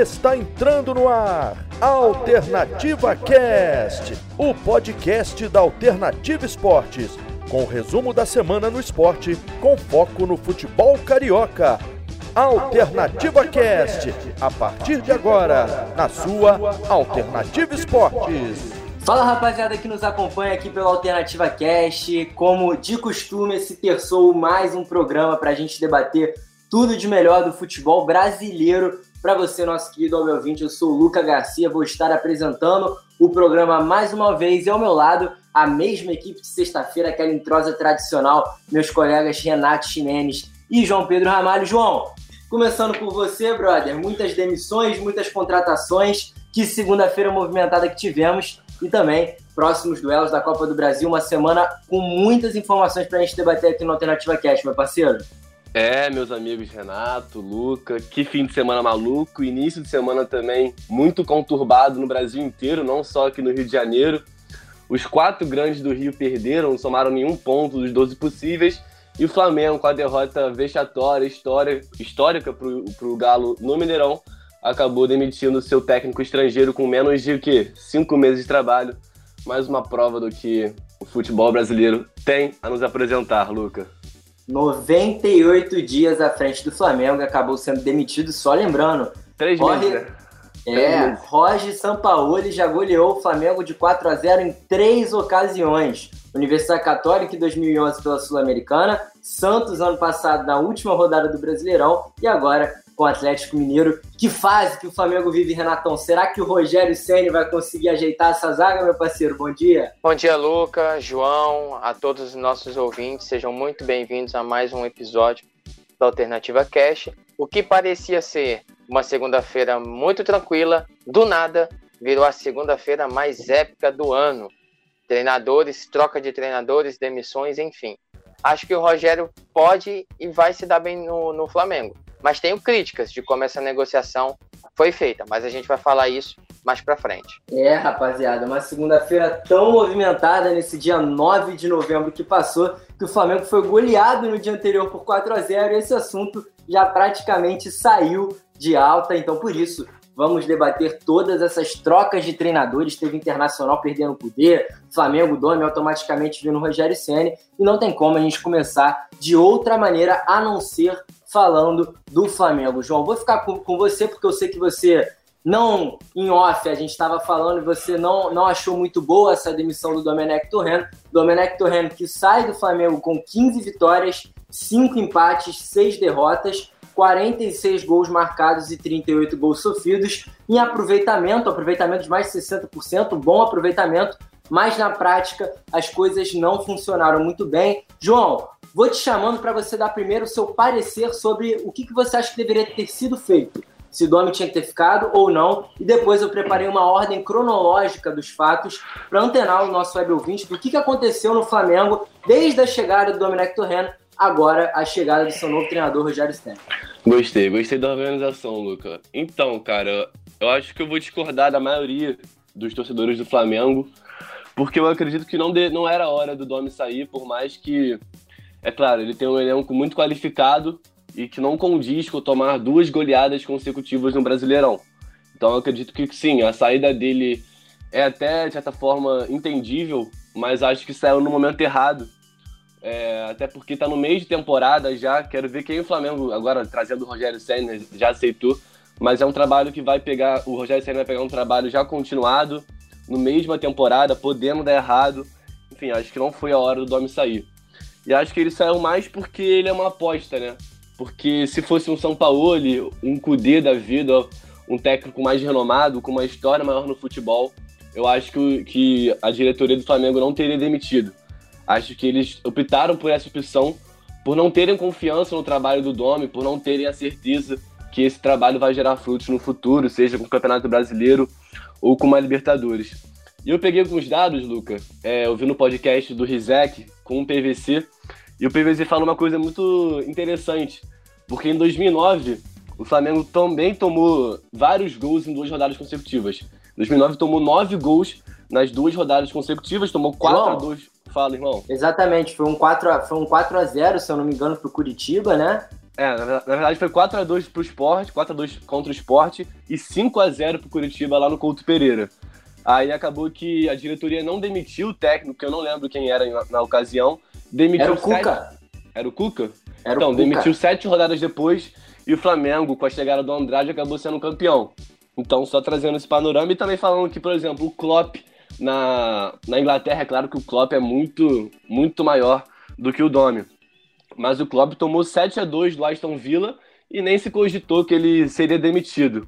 está entrando no ar. Alternativa Cast, o podcast da Alternativa Esportes, com o resumo da semana no esporte, com foco no futebol carioca. Alternativa Cast, a partir de agora, na sua Alternativa Esportes. Fala rapaziada que nos acompanha aqui pela Alternativa Cast. Como de costume, esse terçou mais um programa para a gente debater tudo de melhor do futebol brasileiro para você, nosso querido ao meu ouvinte. Eu sou o Luca Garcia, vou estar apresentando o programa mais uma vez e ao meu lado a mesma equipe de sexta-feira, aquela entrosa tradicional, meus colegas Renato Ximenes e João Pedro Ramalho. João, começando por você, brother, muitas demissões, muitas contratações, que segunda-feira movimentada que tivemos e também próximos duelos da Copa do Brasil, uma semana com muitas informações para a gente debater aqui no Alternativa Cash, meu parceiro. É, meus amigos Renato, Luca, que fim de semana maluco, início de semana também muito conturbado no Brasil inteiro, não só aqui no Rio de Janeiro. Os quatro grandes do Rio perderam, não somaram nenhum ponto dos 12 possíveis, e o Flamengo, com a derrota vexatória, histórica para o Galo no Mineirão, acabou demitindo seu técnico estrangeiro com menos de? Cinco meses de trabalho. Mais uma prova do que o futebol brasileiro tem a nos apresentar, Luca. 98 dias à frente do Flamengo, acabou sendo demitido, só lembrando. Três meses, né? É, Roger Sampaoli já goleou o Flamengo de 4 a 0 em três ocasiões. Universidade Católica em 2011 pela Sul-Americana, Santos ano passado na última rodada do Brasileirão e agora com o Atlético Mineiro. Que fase que o Flamengo vive, Renatão? Será que o Rogério Ceni vai conseguir ajeitar essa zaga, meu parceiro? Bom dia. Bom dia, Luca, João, a todos os nossos ouvintes. Sejam muito bem-vindos a mais um episódio da Alternativa Cash. O que parecia ser uma segunda-feira muito tranquila, do nada virou a segunda-feira mais épica do ano. Treinadores, troca de treinadores, demissões, enfim. Acho que o Rogério pode e vai se dar bem no, no Flamengo mas tenho críticas de como essa negociação foi feita, mas a gente vai falar isso mais para frente. É, rapaziada, uma segunda-feira tão movimentada nesse dia 9 de novembro que passou, que o Flamengo foi goleado no dia anterior por 4 a 0 e esse assunto já praticamente saiu de alta, então por isso Vamos debater todas essas trocas de treinadores. Teve Internacional perdendo o poder, Flamengo, Dome automaticamente vindo Rogério Senna. E não tem como a gente começar de outra maneira a não ser falando do Flamengo. João, vou ficar com, com você porque eu sei que você não em off, a gente estava falando e você não, não achou muito boa essa demissão do Domenech Torreno. Domenech Torreno que sai do Flamengo com 15 vitórias, 5 empates, 6 derrotas, 46 gols marcados e 38 gols sofridos. Em aproveitamento, aproveitamento de mais de 60%, bom aproveitamento, mas na prática as coisas não funcionaram muito bem. João, Vou te chamando para você dar primeiro o seu parecer sobre o que, que você acha que deveria ter sido feito. Se o Domi tinha que ter ficado ou não. E depois eu preparei uma ordem cronológica dos fatos para antenar o nosso web ouvinte do que, que aconteceu no Flamengo desde a chegada do Domenech Torreno agora a chegada do seu novo treinador, Rogério Stenner. Gostei, gostei da organização, Luca. Então, cara, eu acho que eu vou discordar da maioria dos torcedores do Flamengo, porque eu acredito que não, de, não era hora do Domi sair, por mais que é claro, ele tem um elenco muito qualificado e que não condiz com tomar duas goleadas consecutivas no Brasileirão. Então eu acredito que sim, a saída dele é até, de certa forma, entendível, mas acho que saiu no momento errado. É, até porque está no meio de temporada já. Quero ver quem o Flamengo, agora trazendo o Rogério Senna, já aceitou. Mas é um trabalho que vai pegar. O Rogério Senna vai pegar um trabalho já continuado, no meio de uma temporada, podendo dar errado. Enfim, acho que não foi a hora do Domi sair. E acho que ele saiu mais porque ele é uma aposta, né? Porque se fosse um São Paulo, um Cudê da vida, um técnico mais renomado, com uma história maior no futebol, eu acho que, que a diretoria do Flamengo não teria demitido. Acho que eles optaram por essa opção por não terem confiança no trabalho do Domi, por não terem a certeza que esse trabalho vai gerar frutos no futuro, seja com o Campeonato Brasileiro ou com uma Libertadores. E eu peguei alguns dados, Luca, é, eu vi no podcast do Rizek com o PVC, e o PVC fala uma coisa muito interessante, porque em 2009 o Flamengo também tomou vários gols em duas rodadas consecutivas. Em 2009 tomou nove gols nas duas rodadas consecutivas, tomou 4 a 2 Fala, irmão. Exatamente, foi um 4 a, foi um 4 a 0 se eu não me engano, pro Curitiba, né? É, na verdade foi 4x2 pro esporte, 4x2 contra o esporte e 5x0 pro Curitiba lá no Couto Pereira. Aí acabou que a diretoria não demitiu o técnico, que eu não lembro quem era na, na ocasião. Demitiu era o sete... Cuca. Era o Cuca? Era então, o demitiu sete rodadas depois e o Flamengo, com a chegada do Andrade, acabou sendo campeão. Então, só trazendo esse panorama e também falando que, por exemplo, o Klopp na, na Inglaterra, é claro que o Klopp é muito, muito maior do que o Domi. Mas o Klopp tomou 7 a 2 do Aston Villa e nem se cogitou que ele seria demitido.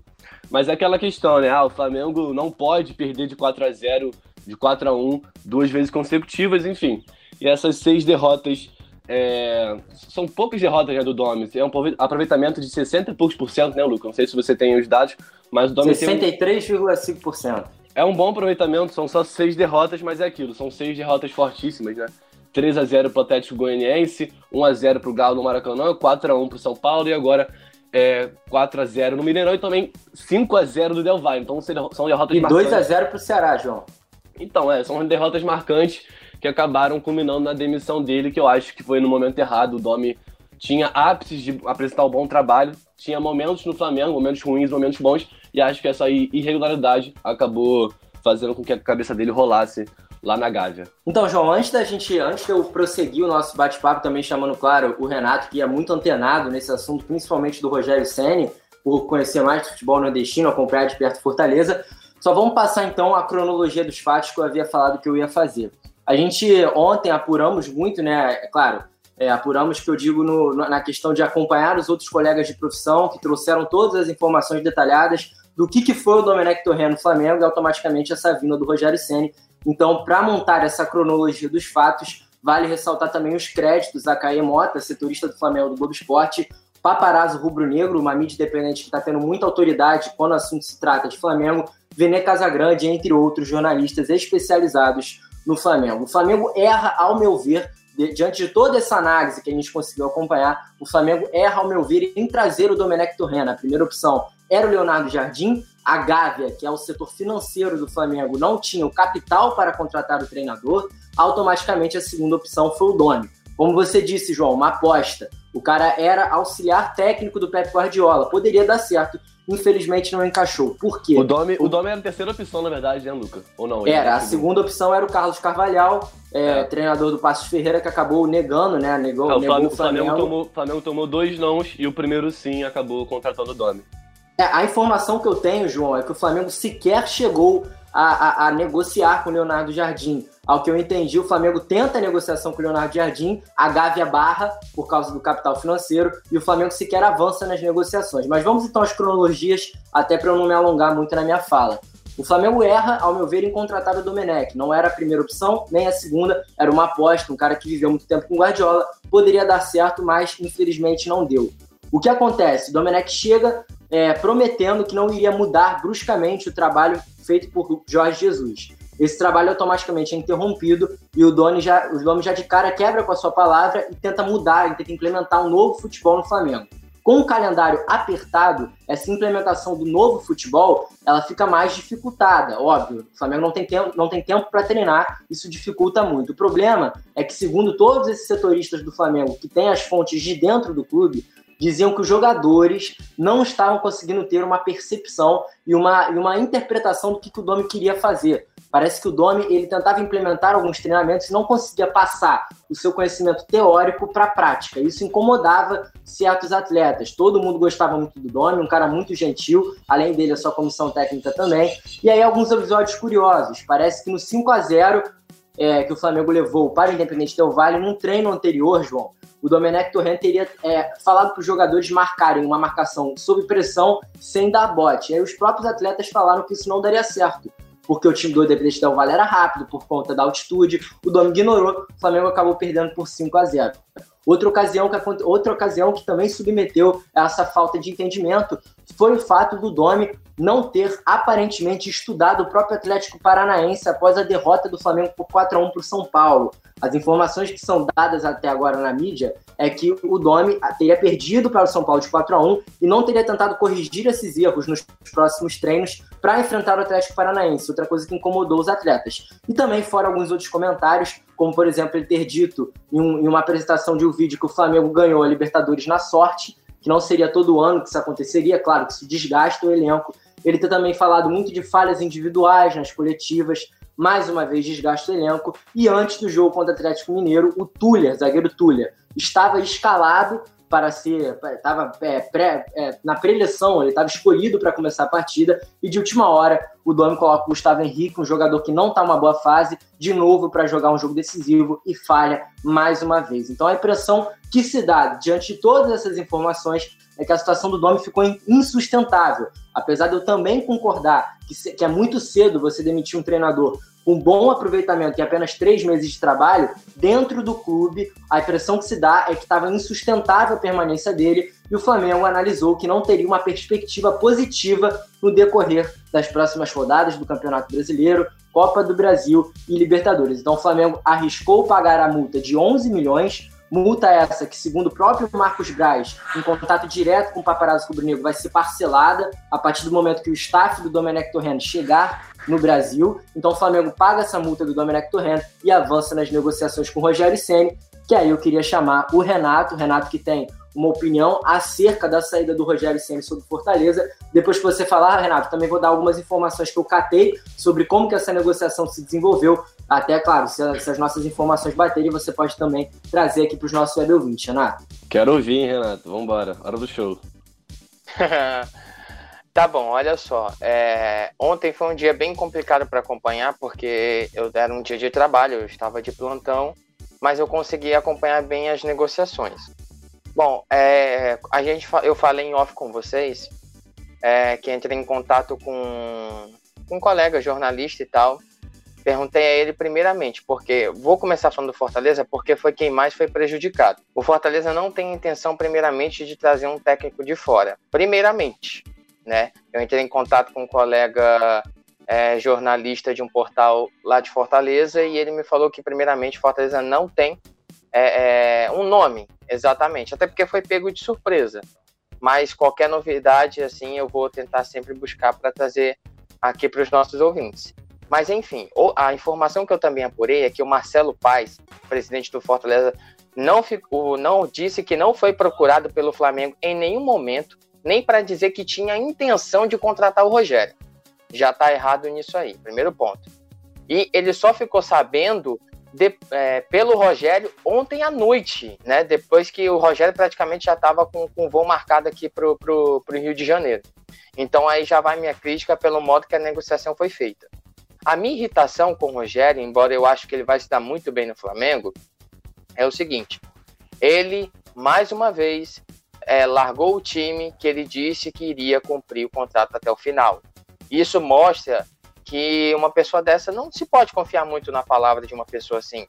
Mas é aquela questão, né? Ah, o Flamengo não pode perder de 4 a 0 de 4 a 1 duas vezes consecutivas, enfim. E essas seis derrotas é, são poucas derrotas né, do Domi. É um aproveitamento de 60 e poucos por cento, né, Lucas? Não sei se você tem os dados, mas o Domi 63,5%. Um... É um bom aproveitamento, são só seis derrotas, mas é aquilo, são seis derrotas fortíssimas, né? 3 a 0 pro Atlético Goianiense, 1 a 0 pro Galo no Maracanã, 4 a 1 pro São Paulo e agora é, 4 a 0 no Mineirão e também 5 a 0 do Del Valle. Então são derrotas e marcantes. E 2 a 0 pro Ceará, João. Então, é, são derrotas marcantes que acabaram culminando na demissão dele, que eu acho que foi no momento errado. O Domi tinha ápices de apresentar um bom trabalho, tinha momentos no Flamengo, momentos ruins, momentos bons, e acho que essa irregularidade acabou fazendo com que a cabeça dele rolasse lá na Gávea. Então, João, antes da gente, antes de eu prosseguir o nosso bate-papo, também chamando, claro, o Renato, que é muito antenado nesse assunto, principalmente do Rogério Senni, por conhecer mais do futebol nordestino, acompanhar de perto Fortaleza. Só vamos passar então a cronologia dos fatos que eu havia falado que eu ia fazer. A gente ontem apuramos muito, né? É claro, é, apuramos que eu digo no, na questão de acompanhar os outros colegas de profissão que trouxeram todas as informações detalhadas do que, que foi o Domenech Torrent no Flamengo e automaticamente essa vinda do Rogério Ceni então, para montar essa cronologia dos fatos, vale ressaltar também os créditos a Caê Mota, setorista do Flamengo do Globo Esporte, Paparazzo Rubro Negro, uma mídia independente que está tendo muita autoridade quando o assunto se trata de Flamengo, Vene Casagrande, entre outros jornalistas especializados no Flamengo. O Flamengo erra, ao meu ver, diante de toda essa análise que a gente conseguiu acompanhar, o Flamengo erra, ao meu ver, em trazer o Domenech Torrent. A primeira opção era o Leonardo Jardim, a Gávea, que é o setor financeiro do Flamengo, não tinha o capital para contratar o treinador, automaticamente a segunda opção foi o Domi. Como você disse, João, uma aposta. O cara era auxiliar técnico do Pep Guardiola. Poderia dar certo. Infelizmente não encaixou. Por quê? O Domi, o Domi era a terceira opção, na verdade, né, Luca? Ou não? Era. A segunda opção era o Carlos Carvalhal, é, é. treinador do Passos Ferreira, que acabou negando, né? Negou, é, o Flamengo, o Flamengo. Flamengo tomou, Flamengo tomou dois nãos e o primeiro sim acabou contratando o Domi. É, a informação que eu tenho, João, é que o Flamengo sequer chegou a, a, a, negociar com o Leonardo Jardim. Ao que eu entendi, o Flamengo tenta a negociação com o Leonardo Jardim, a Gávea barra por causa do capital financeiro e o Flamengo sequer avança nas negociações. Mas vamos então às cronologias, até para eu não me alongar muito na minha fala. O Flamengo erra, ao meu ver, em contratar o Domenech. Não era a primeira opção, nem a segunda, era uma aposta, um cara que viveu muito tempo com Guardiola, poderia dar certo, mas infelizmente não deu. O que acontece? O Domenech chega, é, prometendo que não iria mudar bruscamente o trabalho feito por Jorge Jesus. Esse trabalho automaticamente é interrompido e o Domi já, o Domi já de cara quebra com a sua palavra e tenta mudar, e tenta implementar um novo futebol no Flamengo. Com o calendário apertado, essa implementação do novo futebol ela fica mais dificultada, óbvio. O Flamengo não tem tempo, não tem tempo para treinar, isso dificulta muito. O problema é que, segundo todos esses setoristas do Flamengo que têm as fontes de dentro do clube, diziam que os jogadores não estavam conseguindo ter uma percepção e uma, e uma interpretação do que, que o Domi queria fazer. Parece que o Domi ele tentava implementar alguns treinamentos e não conseguia passar o seu conhecimento teórico para a prática. Isso incomodava certos atletas. Todo mundo gostava muito do Domi, um cara muito gentil, além dele a sua comissão técnica também. E aí alguns episódios curiosos. Parece que no 5 a 0 é, que o Flamengo levou para o Independente Del Vale, num treino anterior, João, o Domenech Torrent teria é, falado para os jogadores marcarem uma marcação sob pressão sem dar bote. E aí os próprios atletas falaram que isso não daria certo, porque o time do Independente Del Vale era rápido por conta da altitude. O Dom ignorou, o Flamengo acabou perdendo por 5 a 0. Outra ocasião, que, outra ocasião que também submeteu essa falta de entendimento foi o fato do Domi não ter aparentemente estudado o próprio Atlético Paranaense após a derrota do Flamengo por 4 a 1 para o São Paulo. As informações que são dadas até agora na mídia é que o Domi teria perdido para o São Paulo de 4 a 1 e não teria tentado corrigir esses erros nos próximos treinos para enfrentar o Atlético Paranaense, outra coisa que incomodou os atletas. E também, fora alguns outros comentários, como por exemplo ele ter dito em, um, em uma apresentação de um vídeo que o Flamengo ganhou a Libertadores na sorte, que não seria todo ano que isso aconteceria, claro que isso desgasta o elenco. Ele ter também falado muito de falhas individuais nas coletivas, mais uma vez desgasta o elenco. E antes do jogo contra o Atlético Mineiro, o Tuller, zagueiro Tuller, estava escalado para ser, estava é, pré, é, na preleção, ele estava escolhido para começar a partida e de última hora o Domi coloca o Gustavo Henrique, um jogador que não está uma boa fase, de novo para jogar um jogo decisivo e falha mais uma vez. Então a impressão que se dá diante de todas essas informações é que a situação do Domi ficou insustentável. Apesar de eu também concordar que, que é muito cedo você demitir um treinador com bom aproveitamento e apenas três meses de trabalho, dentro do clube, a impressão que se dá é que estava insustentável a permanência dele e o Flamengo analisou que não teria uma perspectiva positiva no decorrer das próximas rodadas do Campeonato Brasileiro, Copa do Brasil e Libertadores. Então o Flamengo arriscou pagar a multa de 11 milhões, multa essa que, segundo o próprio Marcos Braz, em contato direto com o paparazzo rubro-negro, vai ser parcelada a partir do momento que o staff do Domenech Torrent chegar no Brasil. Então o Flamengo paga essa multa do Domenech Torrent e avança nas negociações com o Rogério Ceni, que aí eu queria chamar o Renato, o Renato que tem uma opinião acerca da saída do Rogério Ceni sobre Fortaleza. Depois que você falar, Renato, também vou dar algumas informações que eu catei sobre como que essa negociação se desenvolveu. Até, claro, se, se as nossas informações baterem, você pode também trazer aqui para os nossos web ouvintes, Renato. Quero ouvir, hein, Renato. Vambora, hora do show. Tá bom, olha só. É... Ontem foi um dia bem complicado para acompanhar, porque eu era um dia de trabalho, eu estava de plantão, mas eu consegui acompanhar bem as negociações. Bom, é... a gente, eu falei em off com vocês é... que entrei em contato com... com um colega jornalista e tal. Perguntei a ele primeiramente, porque vou começar falando do Fortaleza, porque foi quem mais foi prejudicado. O Fortaleza não tem intenção, primeiramente, de trazer um técnico de fora. Primeiramente, né? Eu entrei em contato com um colega é, jornalista de um portal lá de Fortaleza e ele me falou que, primeiramente, Fortaleza não tem é, é, um nome, exatamente, até porque foi pego de surpresa. Mas qualquer novidade, assim, eu vou tentar sempre buscar para trazer aqui para os nossos ouvintes. Mas, enfim, a informação que eu também apurei é que o Marcelo Paes, presidente do Fortaleza, não, ficou, não disse que não foi procurado pelo Flamengo em nenhum momento nem para dizer que tinha intenção de contratar o Rogério. Já está errado nisso aí, primeiro ponto. E ele só ficou sabendo de, é, pelo Rogério ontem à noite, né? Depois que o Rogério praticamente já estava com, com voo marcado aqui para o Rio de Janeiro. Então aí já vai minha crítica pelo modo que a negociação foi feita. A minha irritação com o Rogério, embora eu acho que ele vai se dar muito bem no Flamengo, é o seguinte: ele, mais uma vez, é, largou o time que ele disse que iria cumprir o contrato até o final. Isso mostra que uma pessoa dessa não se pode confiar muito na palavra de uma pessoa assim.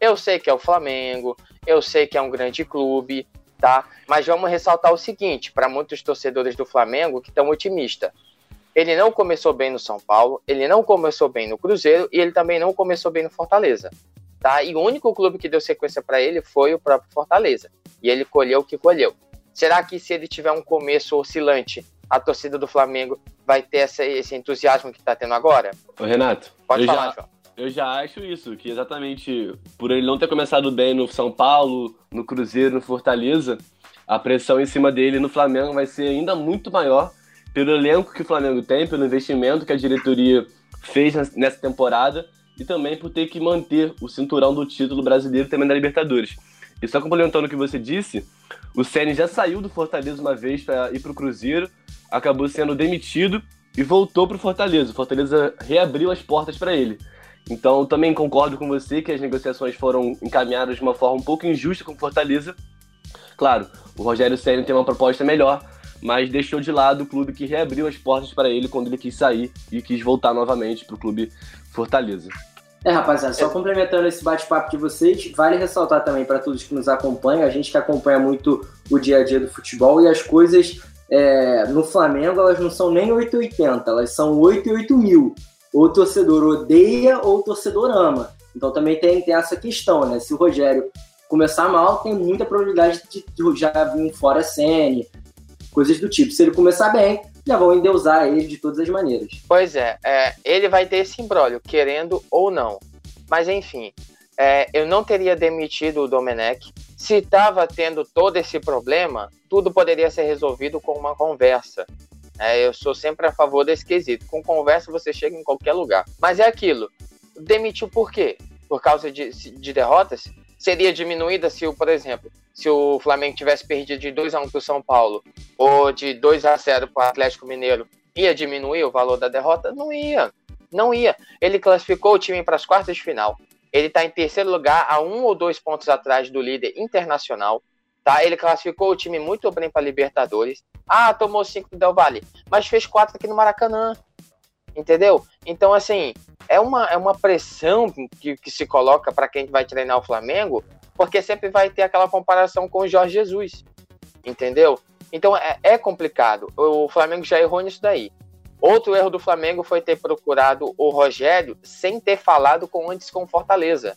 Eu sei que é o Flamengo, eu sei que é um grande clube, tá? Mas vamos ressaltar o seguinte, para muitos torcedores do Flamengo que estão otimistas. Ele não começou bem no São Paulo, ele não começou bem no Cruzeiro e ele também não começou bem no Fortaleza, tá? E o único clube que deu sequência para ele foi o próprio Fortaleza. E ele colheu o que colheu. Será que se ele tiver um começo oscilante, a torcida do Flamengo vai ter essa, esse entusiasmo que está tendo agora? Ô, Renato, pode falar, já, João. Eu já acho isso, que exatamente por ele não ter começado bem no São Paulo, no Cruzeiro, no Fortaleza, a pressão em cima dele no Flamengo vai ser ainda muito maior pelo elenco que o Flamengo tem, pelo investimento que a diretoria fez nessa temporada e também por ter que manter o cinturão do título brasileiro também da Libertadores. E só complementando o que você disse, o Ceni já saiu do Fortaleza uma vez para ir para o Cruzeiro, acabou sendo demitido e voltou para o Fortaleza. O Fortaleza reabriu as portas para ele. Então, também concordo com você que as negociações foram encaminhadas de uma forma um pouco injusta com o Fortaleza. Claro, o Rogério Ceni tem uma proposta melhor, mas deixou de lado o clube que reabriu as portas para ele quando ele quis sair e quis voltar novamente para o clube Fortaleza. É, rapaziada, só complementando esse bate-papo de vocês, vale ressaltar também para todos que nos acompanham, a gente que acompanha muito o dia a dia do futebol e as coisas é, no Flamengo, elas não são nem 880, elas são 8 e 8 mil. Ou o torcedor odeia ou o torcedor ama. Então também tem, tem essa questão, né? Se o Rogério começar mal, tem muita probabilidade de, de já vir um fora Sene, coisas do tipo. Se ele começar bem, já vão endeusar ele de todas as maneiras. Pois é, é ele vai ter esse imbróglio, querendo ou não. Mas enfim, é, eu não teria demitido o Domenech. Se estava tendo todo esse problema, tudo poderia ser resolvido com uma conversa. É, eu sou sempre a favor desse quesito. Com conversa você chega em qualquer lugar. Mas é aquilo. Demitiu por quê? Por causa de, de derrotas? Seria diminuída se, por exemplo, se o Flamengo tivesse perdido de 2 a 1 para o São Paulo ou de 2 a 0 para o Atlético Mineiro, ia diminuir o valor da derrota? Não ia. Não ia. Ele classificou o time para as quartas de final. Ele está em terceiro lugar, a um ou dois pontos atrás do líder internacional. Tá? Ele classificou o time muito bem para Libertadores. Ah, tomou cinco do Del Valle, mas fez quatro aqui no Maracanã. Entendeu? Então, assim, é uma, é uma pressão que, que se coloca para quem vai treinar o Flamengo, porque sempre vai ter aquela comparação com o Jorge Jesus. Entendeu? Então é, é complicado. O Flamengo já errou nisso daí. Outro erro do Flamengo foi ter procurado o Rogério sem ter falado com antes com Fortaleza,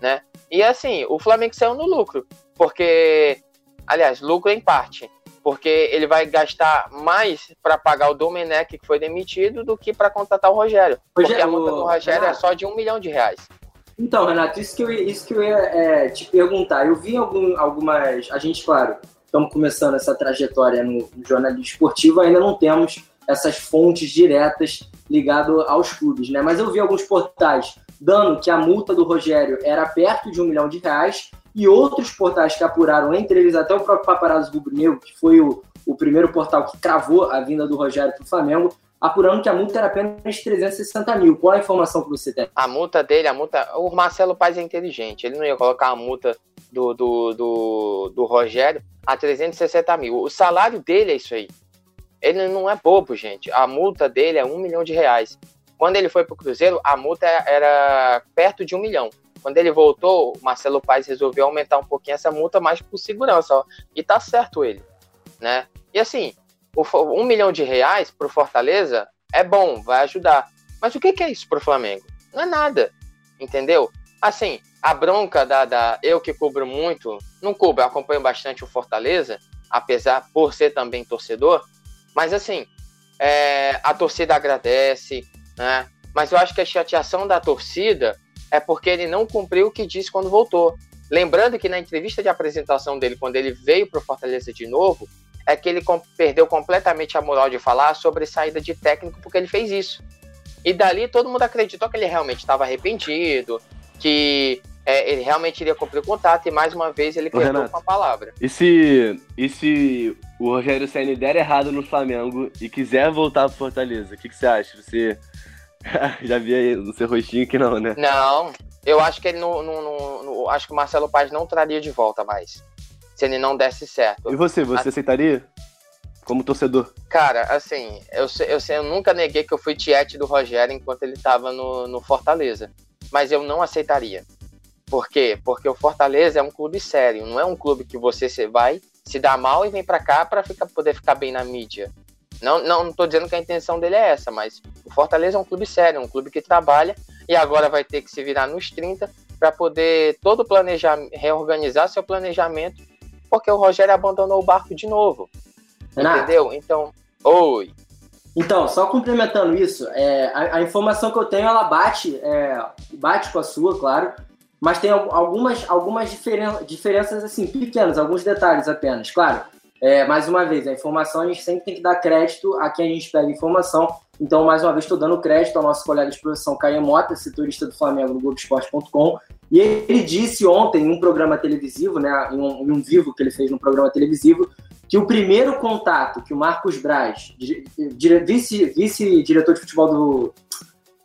né? E assim, o Flamengo saiu no lucro, porque, aliás, lucro em parte, porque ele vai gastar mais para pagar o Domenech que foi demitido do que para contratar o Rogério, porque a multa do Rogério é só de um milhão de reais. Então, Renato, isso que eu, isso que eu ia é, te perguntar. Eu vi algum, algumas. A gente, claro, estamos começando essa trajetória no, no jornalismo esportivo, ainda não temos essas fontes diretas ligado aos clubes, né? Mas eu vi alguns portais dando que a multa do Rogério era perto de um milhão de reais e outros portais que apuraram, entre eles até o próprio Paparazzo Rubro Negro, que foi o, o primeiro portal que cravou a vinda do Rogério para o Flamengo, apurando que a multa era apenas 360 mil. Qual a informação que você tem? A multa dele, a multa. O Marcelo Paz é inteligente. Ele não ia colocar a multa do, do, do, do Rogério a 360 mil. O salário dele é isso aí. Ele não é bobo, gente. A multa dele é um milhão de reais. Quando ele foi para o Cruzeiro, a multa era perto de um milhão. Quando ele voltou, o Marcelo Paes resolveu aumentar um pouquinho essa multa, mais por segurança. Ó. E tá certo ele, né? E assim, um milhão de reais para o Fortaleza é bom, vai ajudar. Mas o que, é isso para o Flamengo? Não é nada, entendeu? Assim, a bronca da, da eu que cubro muito, não cubro, acompanho bastante o Fortaleza, apesar por ser também torcedor, mas assim, é, a torcida agradece, né? Mas eu acho que a chateação da torcida é porque ele não cumpriu o que disse quando voltou. Lembrando que na entrevista de apresentação dele, quando ele veio para o Fortaleza de novo, é que ele com perdeu completamente a moral de falar sobre saída de técnico porque ele fez isso. E dali todo mundo acreditou que ele realmente estava arrependido, que é, ele realmente iria cumprir o contrato e mais uma vez ele quebrou com a palavra. E se, e se o Rogério Senna der errado no Flamengo e quiser voltar pro Fortaleza, o que, que você acha? Você já vi aí no seu rostinho que não, né? Não, eu acho que ele não, não, não, não, acho que o Marcelo Paz não traria de volta mais. Se ele não desse certo. E você, você a... aceitaria? Como torcedor? Cara, assim, eu, eu, eu, nunca neguei que eu fui tiete do Rogério enquanto ele tava no, no Fortaleza. Mas eu não aceitaria. Por quê? Porque o Fortaleza é um clube sério, não é um clube que você vai se dar mal e vem para cá para poder ficar bem na mídia. Não, não, não tô dizendo que a intenção dele é essa, mas o Fortaleza é um clube sério, um clube que trabalha e agora vai ter que se virar nos 30 para poder todo planejar, reorganizar seu planejamento, porque o Rogério abandonou o barco de novo. Renato. Entendeu? Então, oi. Então, só complementando isso, é, a, a, informação que eu tenho, ela bate, é, bate com a sua, claro, mas tem algumas, algumas diferen diferenças assim, pequenas, alguns detalhes apenas. Claro, é, mais uma vez, a informação a gente sempre tem que dar crédito a quem a gente pega informação. Então, mais uma vez, estou dando crédito ao nosso colega de profissão Caio Mota, setorista do Flamengo no Globoesporte.com. E ele disse ontem em um programa televisivo, né, em um, em um, vivo que ele fez no programa televisivo, que o primeiro contato que o Marcos Braz, vice-diretor vice de futebol do.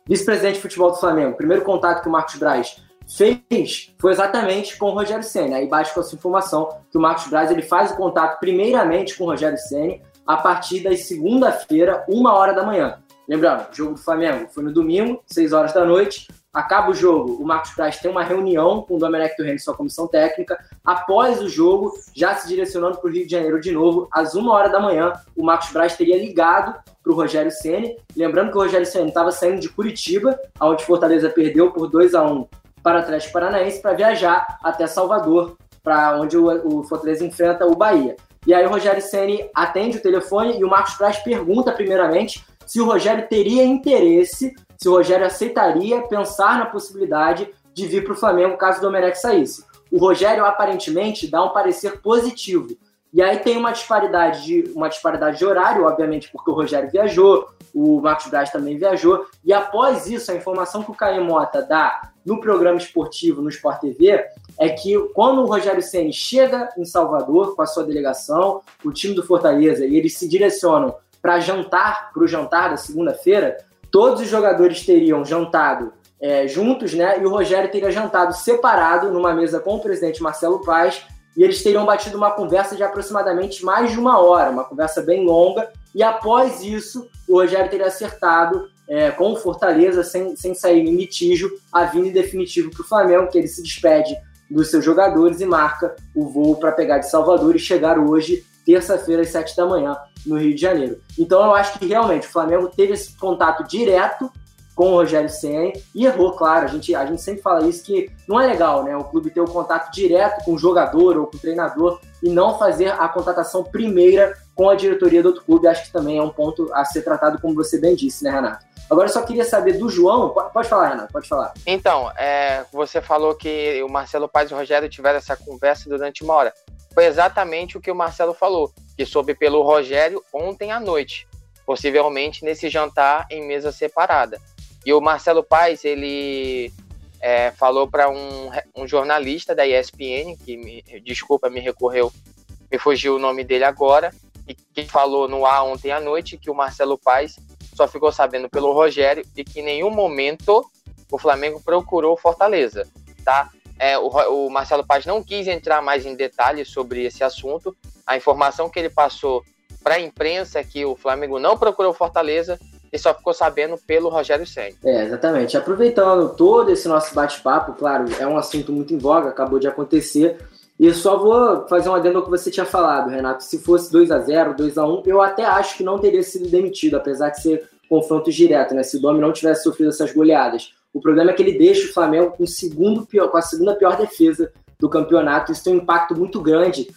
vice-presidente de futebol do Flamengo, o primeiro contato que o Marcos Braz fez foi exatamente com o Rogério Senna. Aí bate com essa informação que o Marcos Braz ele faz o contato primeiramente com o Rogério Senna a partir da segunda-feira, uma hora da manhã. Lembrando, o jogo do Flamengo foi no domingo, 6 horas da noite. Acaba o jogo, o Marcos Braz tem uma reunião com o Domenech Torrent e sua comissão técnica. Após o jogo, já se direcionando para o Rio de Janeiro de novo, às 1 hora da manhã, o Marcos Braz teria ligado para o Rogério Ceni. Lembrando que o Rogério Ceni estava saindo de Curitiba, onde Fortaleza perdeu por 2 a 1 para o Atlético Paranaense para viajar até Salvador, para onde o, o Fortaleza enfrenta o Bahia. E aí o Rogério Ceni atende o telefone e o Marcos Braz pergunta primeiramente se o Rogério teria interesse, se o Rogério aceitaria pensar na possibilidade de vir para o Flamengo caso o Domenech saísse. O Rogério aparentemente dá um parecer positivo. E aí tem uma disparidade de uma disparidade de horário, obviamente, porque o Rogério viajou, o Marcos Braz também viajou, e após isso, a informação que o Caio Mota dá no programa esportivo no Sport TV é que quando o Rogério Ceni chega em Salvador com a sua delegação, o time do Fortaleza, e eles se direcionam para jantar, para o jantar da segunda-feira, todos os jogadores teriam jantado é, juntos, né? E o Rogério teria jantado separado numa mesa com o presidente Marcelo Paes e eles teriam batido uma conversa de aproximadamente mais de uma hora, uma conversa bem longa. E após isso, o Rogério teria acertado é, com o Fortaleza, sem, sem sair em litígio, a vinda definitiva para o Flamengo, que ele se despede dos seus jogadores e marca o voo para pegar de Salvador e chegar hoje, terça-feira, às sete da manhã, no Rio de Janeiro. Então eu acho que realmente o Flamengo teve esse contato direto com o Rogério Senna e errou, claro. A gente, a gente sempre fala isso que não é legal, né? O clube ter o contato direto com o jogador ou com o treinador e não fazer a contratação primeira com a diretoria do outro clube. Acho que também é um ponto a ser tratado, como você bem disse, né, Renato? Agora eu só queria saber do João. Pode falar, Renato, pode falar. Então, é, você falou que o Marcelo Paz e o Rogério tiveram essa conversa durante uma hora. Foi exatamente o que o Marcelo falou, que soube pelo Rogério ontem à noite, possivelmente nesse jantar em mesa separada. E o Marcelo Paes, ele é, falou para um, um, jornalista da ESPN, que me, desculpa, me recorreu, me fugiu o nome dele agora, e que falou no ar ontem à noite que o Marcelo Paes só ficou sabendo pelo Rogério e que em nenhum momento o Flamengo procurou Fortaleza, tá? É, o, o Marcelo Paz não quis entrar mais em detalhes sobre esse assunto. A informação que ele passou para a imprensa é que o Flamengo não procurou Fortaleza e só ficou sabendo pelo Rogério Senna. É, exatamente. Aproveitando todo esse nosso bate-papo, claro, é um assunto muito em voga, acabou de acontecer. E só vou fazer um adendo ao que você tinha falado, Renato. Se fosse 2 a 0 2 a 1 eu até acho que não teria sido demitido, apesar de ser confrontos diretos, né? Se o Domi não tivesse sofrido essas goleadas. O problema é que ele deixa o Flamengo com, segundo pior, com a segunda pior defesa do campeonato. Isso tem um impacto muito grande,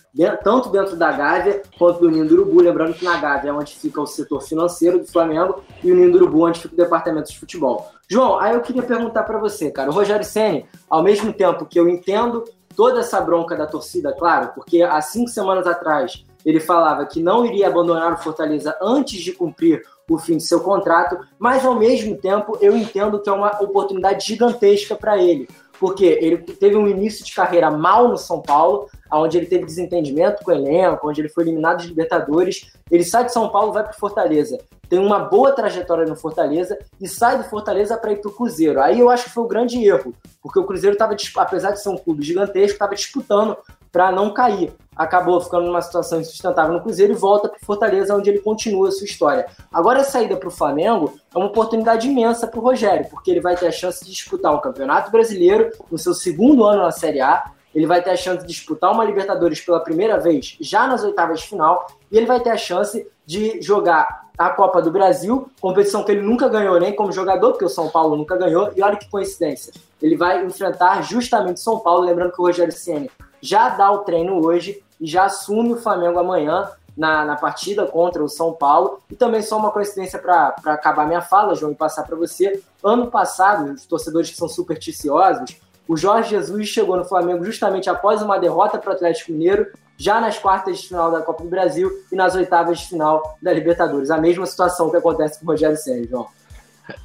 tanto dentro da Gávea quanto do Ninho do Urubu. Lembrando que na Gávea é onde fica o setor financeiro do Flamengo e o Ninho do Urubu onde fica o departamento de futebol. João, aí eu queria perguntar para você, cara. O Rogério Senni, ao mesmo tempo que eu entendo toda essa bronca da torcida, claro, porque há cinco semanas atrás ele falava que não iria abandonar o Fortaleza antes de cumprir o fim de seu contrato, mas ao mesmo tempo eu entendo que é uma oportunidade gigantesca para ele, porque ele teve um início de carreira mal no São Paulo, onde ele teve desentendimento com o elenco, onde ele foi eliminado de Libertadores. Ele sai de São Paulo, vai para Fortaleza, tem uma boa trajetória no Fortaleza e sai do Fortaleza para ir para o Cruzeiro. Aí eu acho que foi o grande erro, porque o Cruzeiro estava, apesar de ser um clube gigantesco, estava disputando para não cair. Acabou ficando numa situação insustentável no Cruzeiro e volta para Fortaleza, onde ele continua a sua história. Agora a saída para o Flamengo é uma oportunidade imensa para o Rogério, porque ele vai ter a chance de disputar um Campeonato Brasileiro no seu segundo ano na Série A. Ele vai ter a chance de disputar uma Libertadores pela primeira vez já nas oitavas de final e ele vai ter a chance de jogar a Copa do Brasil, competição que ele nunca ganhou nem como jogador, porque o São Paulo nunca ganhou, e olha que coincidência, ele vai enfrentar justamente São Paulo, lembrando que o Rogério Ceni já dá o treino hoje e já assume o Flamengo amanhã na, na partida contra o São Paulo. E também só uma coincidência para acabar minha fala, João, e passar para você. Ano passado, os torcedores que são supersticiosos, o Jorge Jesus chegou no Flamengo justamente após uma derrota para o Atlético Mineiro, já nas quartas de final da Copa do Brasil e nas oitavas de final da Libertadores. A mesma situação que acontece com o Rogério Senna, João.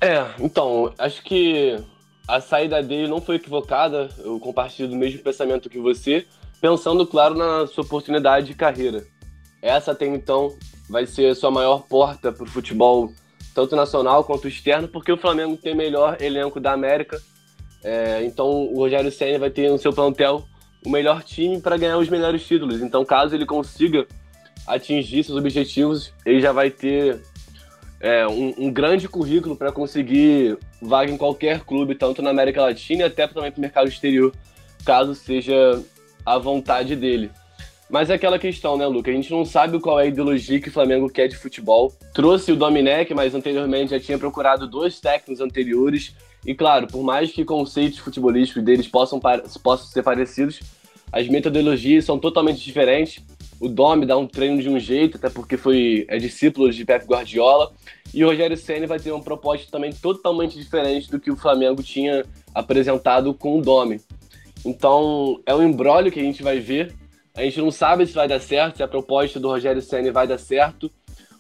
É, então, acho que a saída dele não foi equivocada, eu compartilho do mesmo pensamento que você, pensando, claro, na sua oportunidade de carreira. Essa até então vai ser a sua maior porta para o futebol, tanto nacional quanto externo, porque o Flamengo tem o melhor elenco da América. É, então o Rogério Senna vai ter no seu plantel o melhor time para ganhar os melhores títulos. Então, caso ele consiga atingir seus objetivos, ele já vai ter é, um, um, grande currículo para conseguir vaga em qualquer clube, tanto na América Latina e até também para o mercado exterior, caso seja a vontade dele. Mas é aquela questão, né, Luca? A gente não sabe qual é a ideologia que o Flamengo quer de futebol. Trouxe o Dominec, mas anteriormente já tinha procurado dois técnicos anteriores. E claro, por mais que conceitos futebolísticos deles possam, possam ser parecidos, as metodologias são totalmente diferentes. O Domi dá um treino de um jeito, até porque foi é discípulo de Pep Guardiola. E o Rogério Ceni vai ter uma proposta também totalmente diferente do que o Flamengo tinha apresentado com o Domi. Então, é um embrólio que a gente vai ver. A gente não sabe se vai dar certo, se a proposta do Rogério Ceni vai dar certo.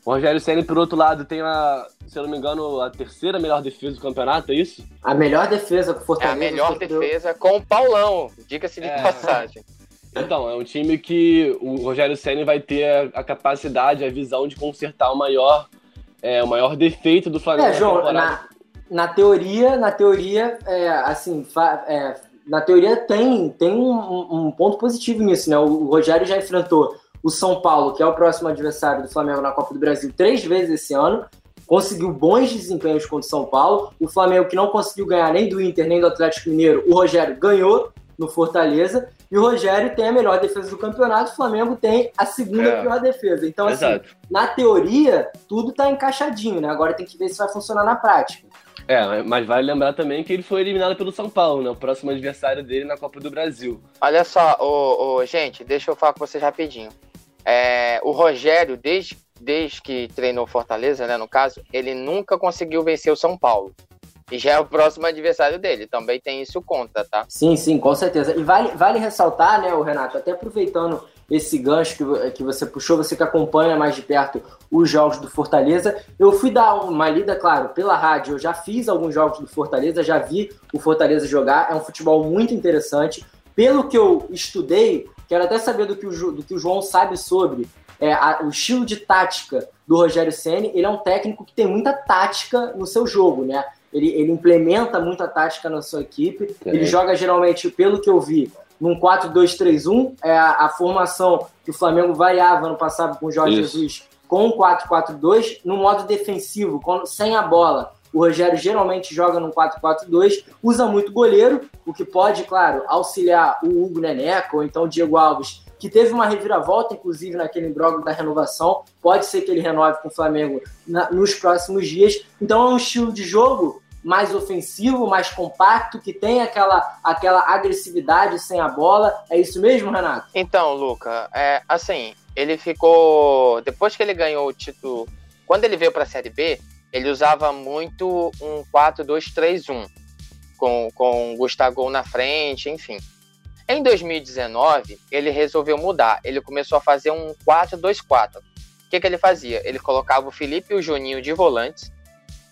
O Rogério Ceni, por outro lado, tem a, se eu não me engano, a terceira melhor defesa do campeonato, é isso? A melhor defesa com Fortaleza. É a melhor defesa com o Paulão, diga-se de é. passagem. Então, é um time que o Rogério Ceni vai ter a capacidade, a visão de consertar o maior, é, o maior defeito do Flamengo. É, João, na, na teoria, na teoria, é, assim, é, na teoria tem, tem um, um, ponto positivo nisso, né? O, o Rogério já enfrentou o São Paulo, que é o próximo adversário do Flamengo na Copa do Brasil, três vezes esse ano. Conseguiu bons desempenhos contra o São Paulo. O Flamengo, que não conseguiu ganhar nem do Inter, nem do Atlético Mineiro, o Rogério ganhou no Fortaleza. E o Rogério tem a melhor defesa do campeonato, o Flamengo tem a segunda é. pior defesa. Então, assim, Exato. assim, na teoria, tudo está encaixadinho, né? Agora tem que ver se vai funcionar na prática. É, mas vale lembrar também que ele foi eliminado pelo São Paulo, né? O próximo adversário dele na Copa do Brasil. Olha só, ô, ô, gente, deixa eu falar com vocês rapidinho. É, o Rogério, desde, desde que treinou Fortaleza, né, no caso, ele nunca conseguiu vencer o São Paulo. E já é o próximo adversário dele. Também tem isso conta, tá? Sim, sim, com certeza. E vale, vale ressaltar, né, o Renato, até aproveitando esse gancho que, que você puxou, você que acompanha mais de perto os jogos do Fortaleza. Eu fui dar uma lida, claro, pela rádio. Eu já fiz alguns jogos do Fortaleza, já vi o Fortaleza jogar. É um futebol muito interessante. Pelo que eu estudei, quero até saber do que o, do que o João sabe sobre é, a, o estilo de tática do Rogério Ceni. Ele é um técnico que tem muita tática no seu jogo, né? Ele, ele implementa muita tática na sua equipe. Ele joga geralmente, pelo que eu vi, num 4-2-3-1. É a, a, formação que o Flamengo variava no passado com o Jorge Isso. Jesus com o 4-4-2. No modo defensivo, quando, sem a bola, o Rogério geralmente joga no 4-4-2, usa muito goleiro, o que pode, claro, auxiliar o Hugo Neneca ou então o Diego Alves, que teve uma reviravolta, inclusive, naquele imbróglio da renovação. Pode ser que ele renove com o Flamengo na, nos próximos dias. Então é um estilo de jogo mais ofensivo, mais compacto, que tem aquela, aquela agressividade sem a bola. É isso mesmo, Renato? Então, Luca, é, assim, ele ficou. Depois que ele ganhou o título. Quando ele veio para a Série B, ele usava muito um 4-2-3-1, com, com Gustavo na frente, enfim. Em 2019, ele resolveu mudar. Ele começou a fazer um 4-2-4. O que, que ele fazia? Ele colocava o Felipe e o Juninho de volantes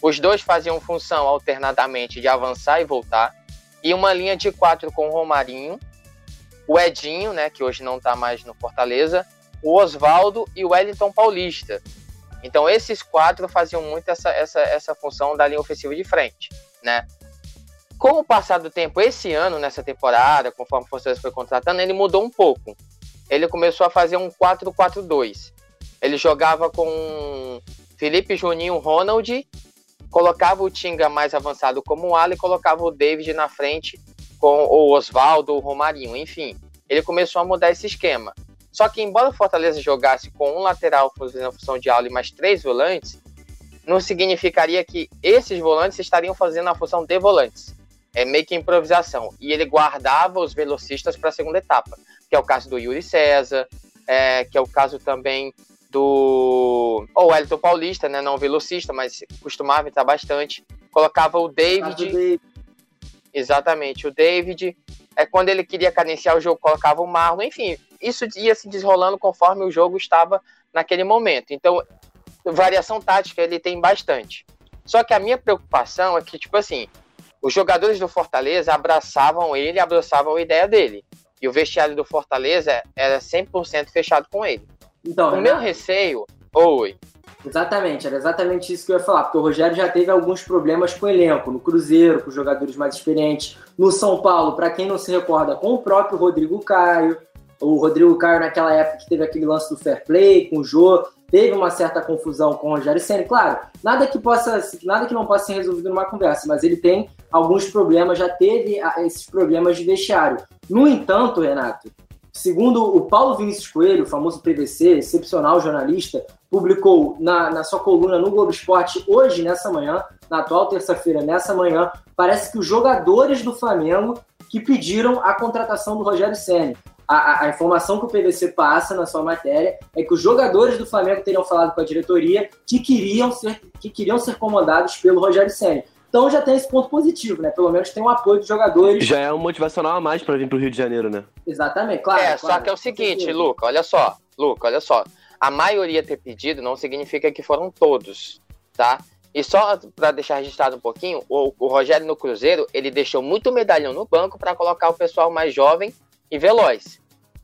os dois faziam função alternadamente de avançar e voltar. E uma linha de quatro com o Romarinho, o Edinho, né, que hoje não está mais no Fortaleza, o Oswaldo e o Wellington Paulista. Então esses quatro faziam muito essa, essa, essa função da linha ofensiva de frente, né? Com o passar do tempo, esse ano, nessa temporada, conforme o Fortaleza foi contratando, ele mudou um pouco. Ele começou a fazer um 4-4-2. Ele jogava com Felipe Juninho Ronald colocava o Tinga mais avançado como ala e colocava o David na frente com o Oswaldo, o Romarinho, enfim. Ele começou a mudar esse esquema. Só que, embora o Fortaleza jogasse com um lateral fazendo a função de ala e mais três volantes, não significaria que esses volantes estariam fazendo a função de volantes. É meio que improvisação. E ele guardava os velocistas para a segunda etapa, que é o caso do Yuri César, é, que é o caso também do o Wellington Paulista, né, não velocista, mas costumava entrar bastante. Colocava o David. Exatamente, o David. É quando ele queria cadenciar o jogo, colocava o Marlon, enfim, isso ia se desenrolando conforme o jogo estava naquele momento. Então, variação tática ele tem bastante. Só que a minha preocupação é que, tipo assim, os jogadores do Fortaleza abraçavam ele, abraçavam a ideia dele. E o vestiário do Fortaleza era 100% fechado com ele. Então, o meu receio. Oi. Exatamente, era exatamente isso que eu ia falar, porque o Rogério já teve alguns problemas com o elenco, no Cruzeiro, com jogadores mais experientes, no São Paulo, para quem não se recorda, com o próprio Rodrigo Caio. O Rodrigo Caio, naquela época que teve aquele lance do fair play com o Jô, teve uma certa confusão com o Rogério Senna. Claro, nada que possa, nada que não possa ser resolvido numa conversa, mas ele tem alguns problemas, já teve ah, esses problemas de vestiário. No entanto, Renato, Segundo o Paulo Vinícius Coelho, famoso PVC, excepcional jornalista, publicou na, na sua coluna no Globo Esporte hoje, nessa manhã, na atual terça-feira, nessa manhã, parece que os jogadores do Flamengo que pediram a contratação do Rogério Senna. a, a, informação que o PVC passa na sua matéria é que os jogadores do Flamengo teriam falado com a diretoria que queriam ser, que queriam ser comandados pelo Rogério Senna. Então já tem esse ponto positivo, né? Pelo menos tem um apoio dos jogadores. Já é um motivacional a mais para vir para o Rio de Janeiro, né? Exatamente, claro. É, claro, só que é o seguinte, Luca, olha só. Luca, olha só. A maioria ter pedido não significa que foram todos, tá? E só para deixar registrado um pouquinho, o, o, Rogério no Cruzeiro, ele deixou muito medalhão no banco para colocar o pessoal mais jovem e veloz.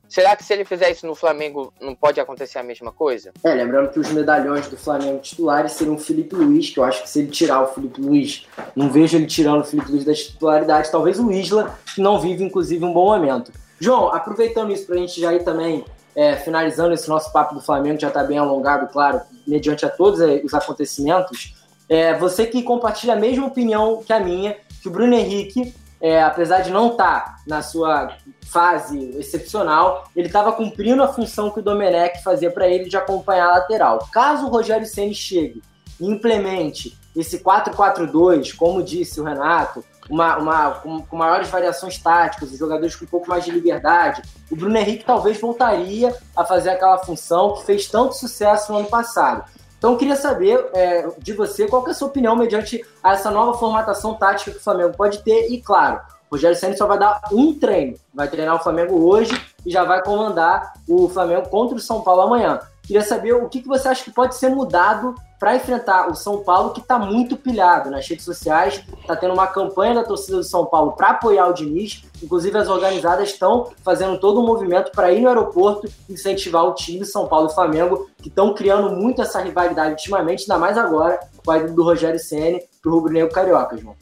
Será que se ele fizer isso no Flamengo, não pode acontecer a mesma coisa? É, lembrando que os medalhões do Flamengo titulares seriam o Felipe Luiz, que eu acho que se ele tirar o Felipe Luiz, não vejo ele tirando o Felipe Luiz da titularidade, talvez o Isla, que não vive, inclusive, um bom momento. João, aproveitando isso para a gente já ir também é, finalizando esse nosso papo do Flamengo, já está bem alongado, claro, mediante a todos é, os acontecimentos, é, você que compartilha a mesma opinião que a minha, que o Bruno Henrique é, apesar de não estar tá na sua fase excepcional, ele estava cumprindo a função que o Domenech fazia para ele de acompanhar a lateral. Caso o Rogério Ceni chegue e implemente esse 4-4-2, como disse o Renato, uma, uma, com, com, maiores variações táticas, os jogadores com um pouco mais de liberdade, o Bruno Henrique talvez voltaria a fazer aquela função que fez tanto sucesso no ano passado. Então eu queria saber é, de você qual é a sua opinião mediante essa nova formatação tática que o Flamengo pode ter. E claro, o Rogério Senna só vai dar um treino. Vai treinar o Flamengo hoje e já vai comandar o Flamengo contra o São Paulo amanhã. Queria saber o que, que você acha que pode ser mudado para enfrentar o São Paulo, que está muito pilhado nas redes sociais. Está tendo uma campanha da torcida do São Paulo para apoiar o Diniz. Inclusive, as organizadas estão fazendo todo um movimento para ir no aeroporto incentivar o time São Paulo e Flamengo, que estão criando muito essa rivalidade ultimamente, ainda mais agora com a ida do Rogério Ceni para o Rubro Negro Carioca, João.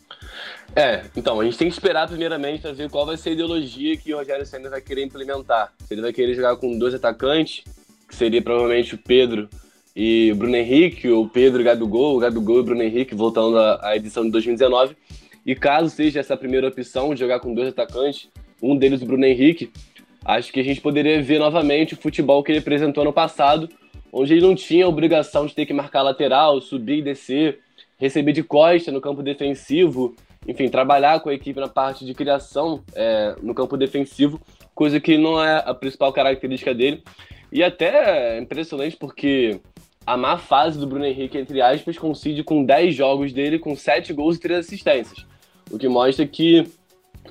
É, então, a gente tem que esperar primeiramente para ver qual vai ser a ideologia que o Rogério Senna vai querer implementar. Se ele vai querer jogar com dois atacantes, que seria provavelmente o Pedro e o Bruno Henrique, o Pedro e Gabigol, o Gabigol e Bruno Henrique, voltando à edição de 2019. E caso seja essa primeira opção de jogar com dois atacantes, um deles o Bruno Henrique, acho que a gente poderia ver novamente o futebol que ele apresentou no passado, onde ele não tinha a obrigação de ter que marcar lateral, subir e descer, receber de costa no campo defensivo, enfim, trabalhar com a equipe na parte de criação é, no campo defensivo, coisa que não é a principal característica dele. E até é impressionante porque a má fase do Bruno Henrique, entre aspas, coincide com 10 jogos dele, com 7 gols e 3 assistências. O que mostra que,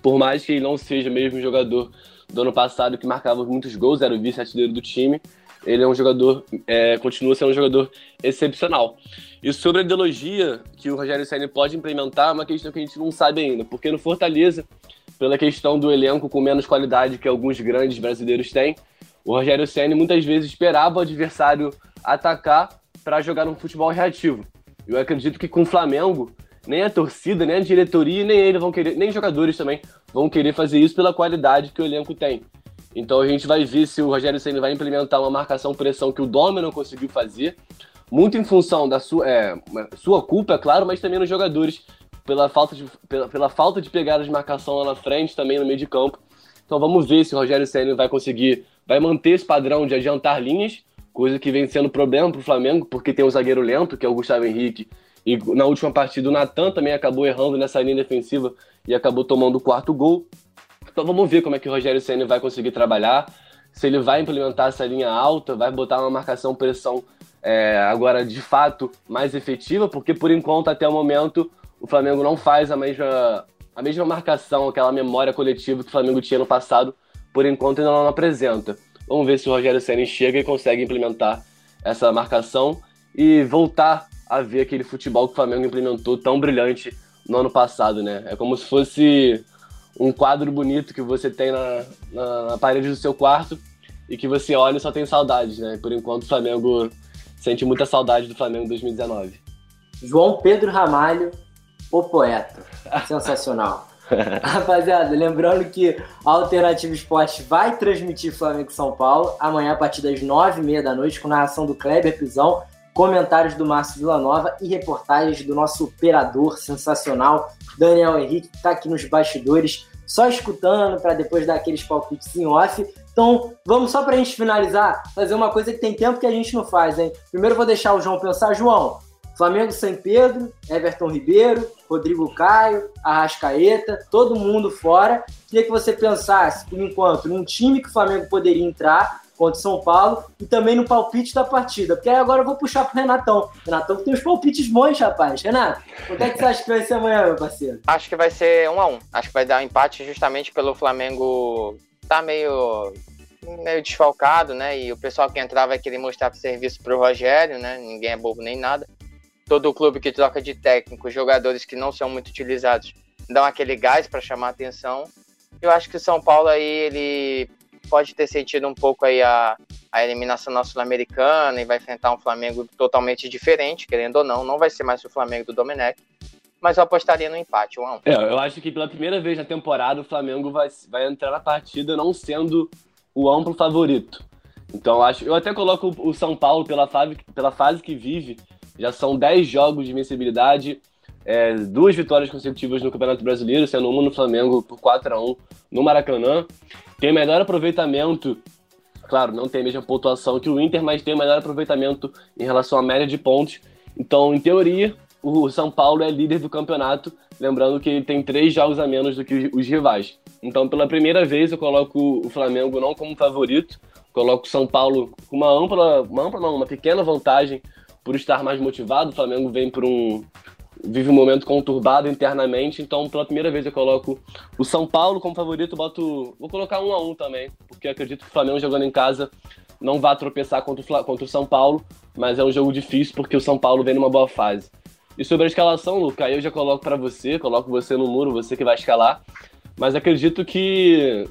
por mais que ele não seja mesmo jogador do ano passado que marcava muitos gols, era o vice-artilheiro do time, ele é um jogador, é, continua sendo um jogador excepcional. E sobre a ideologia que o Rogério Senna pode implementar, é uma questão que a gente não sabe ainda, porque no Fortaleza, pela questão do elenco com menos qualidade que alguns grandes brasileiros têm, o Rogério Senna muitas vezes esperava o adversário atacar para jogar um futebol reativo. Eu acredito que com o Flamengo, nem a torcida, nem a diretoria, nem ele vão querer, nem jogadores também vão querer fazer isso pela qualidade que o elenco tem. Então a gente vai ver se o Rogério Senna vai implementar uma marcação-pressão que o Dome não conseguiu fazer, muito em função da sua, é, sua culpa, é claro, mas também nos jogadores, pela falta, de, pela, pela falta de pegar de marcação lá na frente, também no meio de campo. Então vamos ver se o Rogério Senna vai conseguir, vai manter esse padrão de adiantar linhas, coisa que vem sendo problema para o Flamengo, porque tem um zagueiro lento, que é o Gustavo Henrique, e na última partida o Natan também acabou errando nessa linha defensiva e acabou tomando o quarto gol. Então vamos ver como é que o Rogério Senna vai conseguir trabalhar, se ele vai implementar essa linha alta, vai botar uma marcação pressão é, agora de fato mais efetiva, porque por enquanto até o momento o Flamengo não faz a mesma, a mesma marcação, aquela memória coletiva que o Flamengo tinha no passado, por enquanto ainda não apresenta. Vamos ver se o Rogério Senna chega e consegue implementar essa marcação e voltar a ver aquele futebol que o Flamengo implementou tão brilhante no ano passado, né? É como se fosse um quadro bonito que você tem na, na, na parede do seu quarto e que você olha e só tem saudades, né? Por enquanto o Flamengo sente muita saudade do Flamengo 2019. João Pedro Ramalho, o poeta. Sensacional. Rapaziada, lembrando que a Alternativa Esporte vai transmitir Flamengo e São Paulo amanhã a partir das nove e meia da noite com narração do Kleber Pisão, comentários do Márcio Villanova e reportagens do nosso operador sensacional Daniel Henrique, que está aqui nos bastidores, só escutando para depois dar aqueles palpites em off. Então, vamos só para a gente finalizar, fazer uma coisa que tem tempo que a gente não faz, hein? Primeiro vou deixar o João pensar. João, Flamengo sem Pedro, Everton Ribeiro, Rodrigo Caio, Arrascaeta, todo mundo fora. Queria que você pensasse, por enquanto, num time que o Flamengo poderia entrar contra o São Paulo e também no palpite da partida. Porque agora eu vou puxar pro Renatão. Renatão tem uns palpites bons, rapaz. Renato, o que, é que você acha que vai ser amanhã, meu parceiro? Acho que vai ser um a um. Acho que vai dar um empate justamente pelo Flamengo tá meio meio desfalcado, né? E o pessoal que entrar vai querer mostrar serviço pro Rogério, né? Ninguém é bobo nem nada. Todo clube que troca de técnico, jogadores que não são muito utilizados, dão aquele gás para chamar atenção. Eu acho que o São Paulo aí ele pode ter sentido um pouco aí a, a eliminação na Sul-Americana e vai enfrentar um Flamengo totalmente diferente, querendo ou não, não vai ser mais o Flamengo do Domenech, mas eu apostaria no empate, um a um. É, eu acho que pela primeira vez na temporada o Flamengo vai, vai entrar na partida não sendo o amplo favorito. Então eu acho, eu até coloco o São Paulo pela fase, pela fase que vive, já são 10 jogos de invencibilidade, é, duas vitórias consecutivas no Campeonato Brasileiro, sendo uma no Flamengo por 4 a 1 no Maracanã tem melhor aproveitamento. Claro, não tem a mesma pontuação que o Inter, mas tem o melhor aproveitamento em relação à média de pontos. Então, em teoria, o São Paulo é líder do campeonato, lembrando que ele tem três jogos a menos do que os rivais. Então, pela primeira vez, eu coloco o Flamengo não como favorito, coloco o São Paulo com uma ampla, uma ampla não, uma pequena vantagem por estar mais motivado. O Flamengo vem por um, vive um momento conturbado internamente, então pela primeira vez eu coloco o São Paulo como favorito, boto, vou colocar um a um também, porque acredito que o Flamengo jogando em casa não vai tropeçar contra o, contra o São Paulo, mas é um jogo difícil porque o São Paulo vem numa boa fase. E sobre a escalação, Luca, eu já coloco para você, coloco você no muro, você que vai escalar, mas acredito que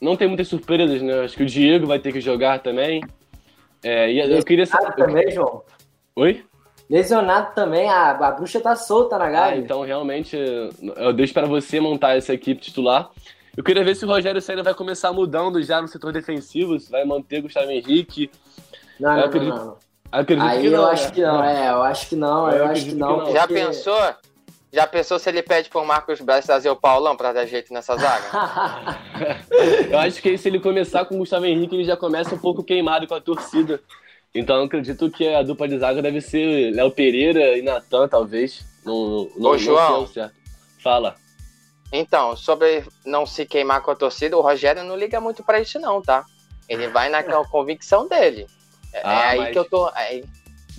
não tem muitas surpresas, né? Acho que o Diego vai ter que jogar também. É, e eu queria saber. também, João. Oi? Lesionado também, a, a bruxa tá solta na galera. Ah, então realmente eu deixo para você montar essa equipe titular. Eu queria ver se o Rogério Senna vai começar mudando já no setor defensivo, se vai manter Gustavo Henrique. Não, não, acredito, não, não. Acredito Aí que não, eu acho né? que não, é, eu acho que não, eu, eu acho que não. Que não já pensou? Já pensou se ele pede pro Marcos Braz trazer o Paulão pra dar jeito nessa zaga? eu acho que se ele começar com o Gustavo Henrique, ele já começa um pouco queimado com a torcida. Então acredito que a dupla de zaga deve ser Léo Pereira e Natan, talvez. Não, não, Ô, João. certo. Fala. Então, sobre não se queimar com a torcida, o Rogério não liga muito para isso, não, tá? Ele vai na convicção dele. É, é ah, é aí que eu tô. É,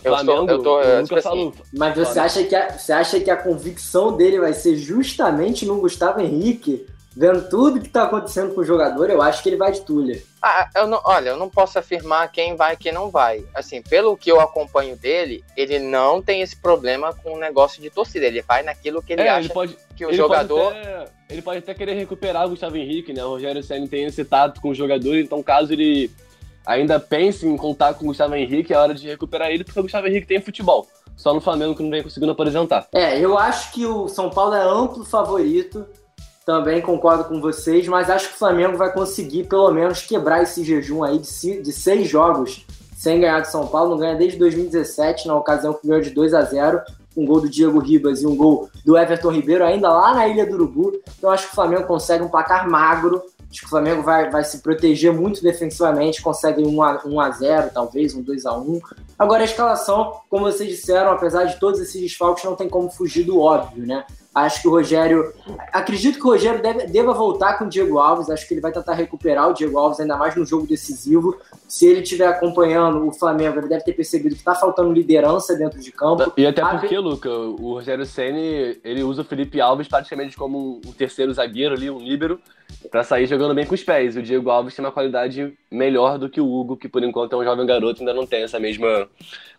eu Flamengo, eu tô, eu, tipo assim, mas você acha, que a, você acha que a convicção dele vai ser justamente no Gustavo Henrique? Vendo tudo que tá acontecendo com o jogador, eu acho que ele vai de Tulha. Ah, eu não, olha, eu não posso afirmar quem vai e quem não vai. Assim, pelo que eu acompanho dele, ele não tem esse problema com o negócio de torcida. Ele vai naquilo que ele é, acha ele pode, que o jogador. Pode até, ele pode até querer recuperar o Gustavo Henrique, né? O Rogério Senna tem esse tato com o jogador, então caso ele ainda pense em contar com o Gustavo Henrique, é hora de recuperar ele, porque o Gustavo Henrique tem futebol. Só no Flamengo que não vem conseguindo apresentar. É, eu acho que o São Paulo é amplo favorito também concordo com vocês, mas acho que o Flamengo vai conseguir pelo menos quebrar esse jejum aí de, de seis jogos sem ganhar de São Paulo. Não ganha desde 2017, na ocasião que ganhou de 2 a 0 um gol do Diego Ribas e um gol do Everton Ribeiro, ainda lá na Ilha do Urubu. Então acho que o Flamengo consegue um placar magro. Acho que o Flamengo vai, vai se proteger muito defensivamente, consegue um a, 1 a 0 talvez, um 2 a 1 Agora a escalação, como vocês disseram, apesar de todos esses desfalques, não tem como fugir do óbvio, né? Acho que o Rogério. Acredito que o Rogério deve, deva voltar com o Diego Alves. Acho que ele vai tentar recuperar o Diego Alves, ainda mais no jogo decisivo. Se ele estiver acompanhando o Flamengo, ele deve ter percebido que está faltando liderança dentro de campo. E até porque, a... Luca, o Rogério Ceni ele usa o Felipe Alves praticamente como um terceiro zagueiro ali, um líbero, para sair jogando bem com os pés. O Diego Alves tem uma qualidade melhor do que o Hugo, que por enquanto é um jovem garoto, ainda não tem essa mesma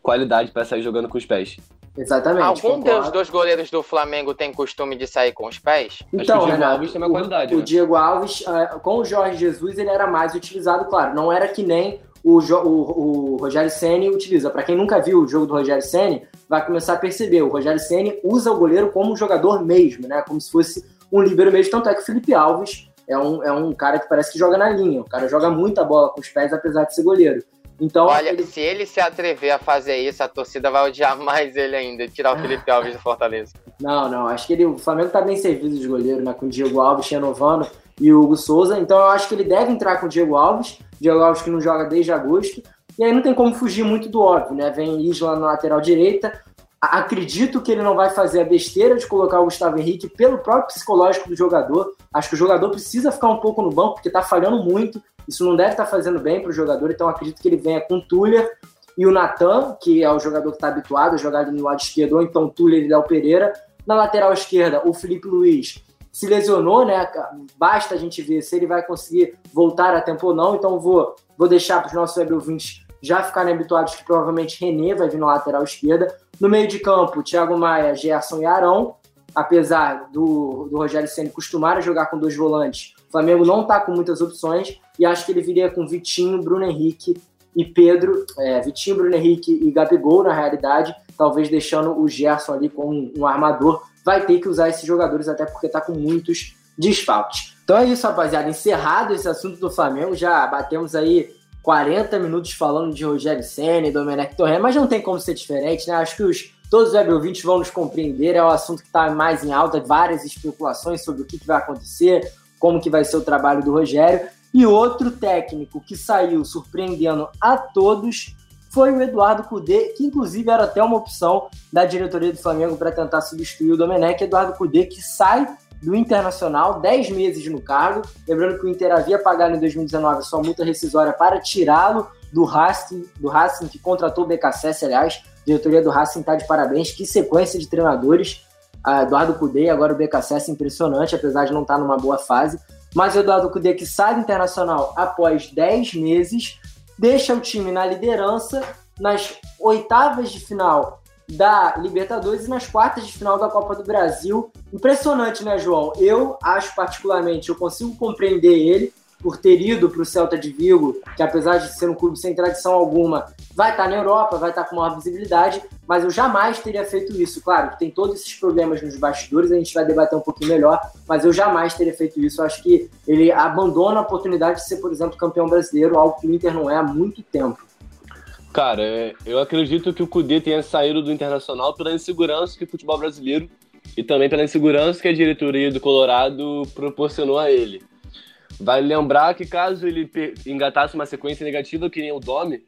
qualidade para sair jogando com os pés. Exatamente. Algum concordo. dos dois goleiros do Flamengo tem costume de sair com os pés? Então, o Diego Renato, Alves tem uma qualidade. O, né? o Diego Alves, uh, com o Jorge Jesus, ele era mais utilizado, claro. Não era que nem o, o, o Rogério Ceni utiliza. Para quem nunca viu o jogo do Rogério Ceni, vai começar a perceber. O Rogério Ceni usa o goleiro como um jogador mesmo, né? Como se fosse um líbero mesmo. Tanto é que o Felipe Alves é um, é um cara que parece que joga na linha. O cara joga muita bola com os pés, apesar de ser goleiro. Então, Olha, ele... se ele se atrever a fazer isso, a torcida vai odiar mais ele ainda, tirar o Felipe Alves do Fortaleza. Não, não, acho que ele, o Flamengo tá bem servido de goleiro, né? Com o Diego Alves, renovando e o Hugo Souza. Então eu acho que ele deve entrar com o Diego Alves. Diego Alves que não joga desde agosto. E aí não tem como fugir muito do óbvio, né? Vem Isla na lateral direita. Acredito que ele não vai fazer a besteira de colocar o Gustavo Henrique pelo próprio psicológico do jogador. Acho que o jogador precisa ficar um pouco no banco, porque está falhando muito. Isso não deve estar tá fazendo bem para o jogador, então acredito que ele venha com o Tuller e o Natan, que é o jogador que está habituado a jogar no lado esquerdo, ou então Tuller e Léo Pereira. Na lateral esquerda, o Felipe Luiz se lesionou, né? Basta a gente ver se ele vai conseguir voltar a tempo ou não. Então vou, vou deixar para os nossos web ouvintes já ficarem habituados que provavelmente René vai vir na lateral esquerda. No meio de campo, Thiago Maia, Gerson e Arão. Apesar do, do Rogério Senna costumar jogar com dois volantes, o Flamengo não está com muitas opções e acho que ele viria com Vitinho, Bruno Henrique e Pedro, é, Vitinho, Bruno Henrique e Gabigol na realidade, talvez deixando o Gerson ali como um, um armador. Vai ter que usar esses jogadores até porque está com muitos desfalques. Então é isso, rapaziada. Encerrado esse assunto do Flamengo, já batemos aí 40 minutos falando de Rogério Senna e Domenech Torre, mas não tem como ser diferente, né? Acho que os, todos os web vão nos compreender, é o assunto que está mais em alta, várias especulações sobre o que, que vai acontecer, como que vai ser o trabalho do Rogério. E outro técnico que saiu surpreendendo a todos foi o Eduardo Cudê, que inclusive era até uma opção da diretoria do Flamengo para tentar substituir o Domenech. Eduardo Cudê, que sai do Internacional, 10 meses no cargo. Lembrando que o Inter havia pagado em 2019 sua multa rescisória para tirá-lo do Racing, do Racing que contratou o BKSS, aliás. A diretoria do Racing está de parabéns. Que sequência de treinadores. A Eduardo Cudê, agora o BKSS, impressionante, apesar de não estar numa boa fase. Mas Eduardo Cudê, que sai do Internacional após 10 meses, deixa o time na liderança nas oitavas de final da Libertadores e nas quartas de final da Copa do Brasil. Impressionante, né, João? Eu acho particularmente, eu consigo compreender ele por ter ido para o Celta de Vigo, que apesar de ser um clube sem tradição alguma, vai estar tá na Europa, vai estar tá com maior visibilidade, mas eu jamais teria feito isso. Claro que tem todos esses problemas nos bastidores, a gente vai debater um pouquinho melhor, mas eu jamais teria feito isso. Eu acho que ele abandona a oportunidade de ser, por exemplo, campeão brasileiro, algo que o Inter não é há muito tempo. Cara, é, eu acredito que o Cudê tenha saído do Internacional pela insegurança que o futebol brasileiro e também pela insegurança que a diretoria do Colorado proporcionou a ele. Vale lembrar que caso ele engatasse uma sequência negativa que nem o Domi,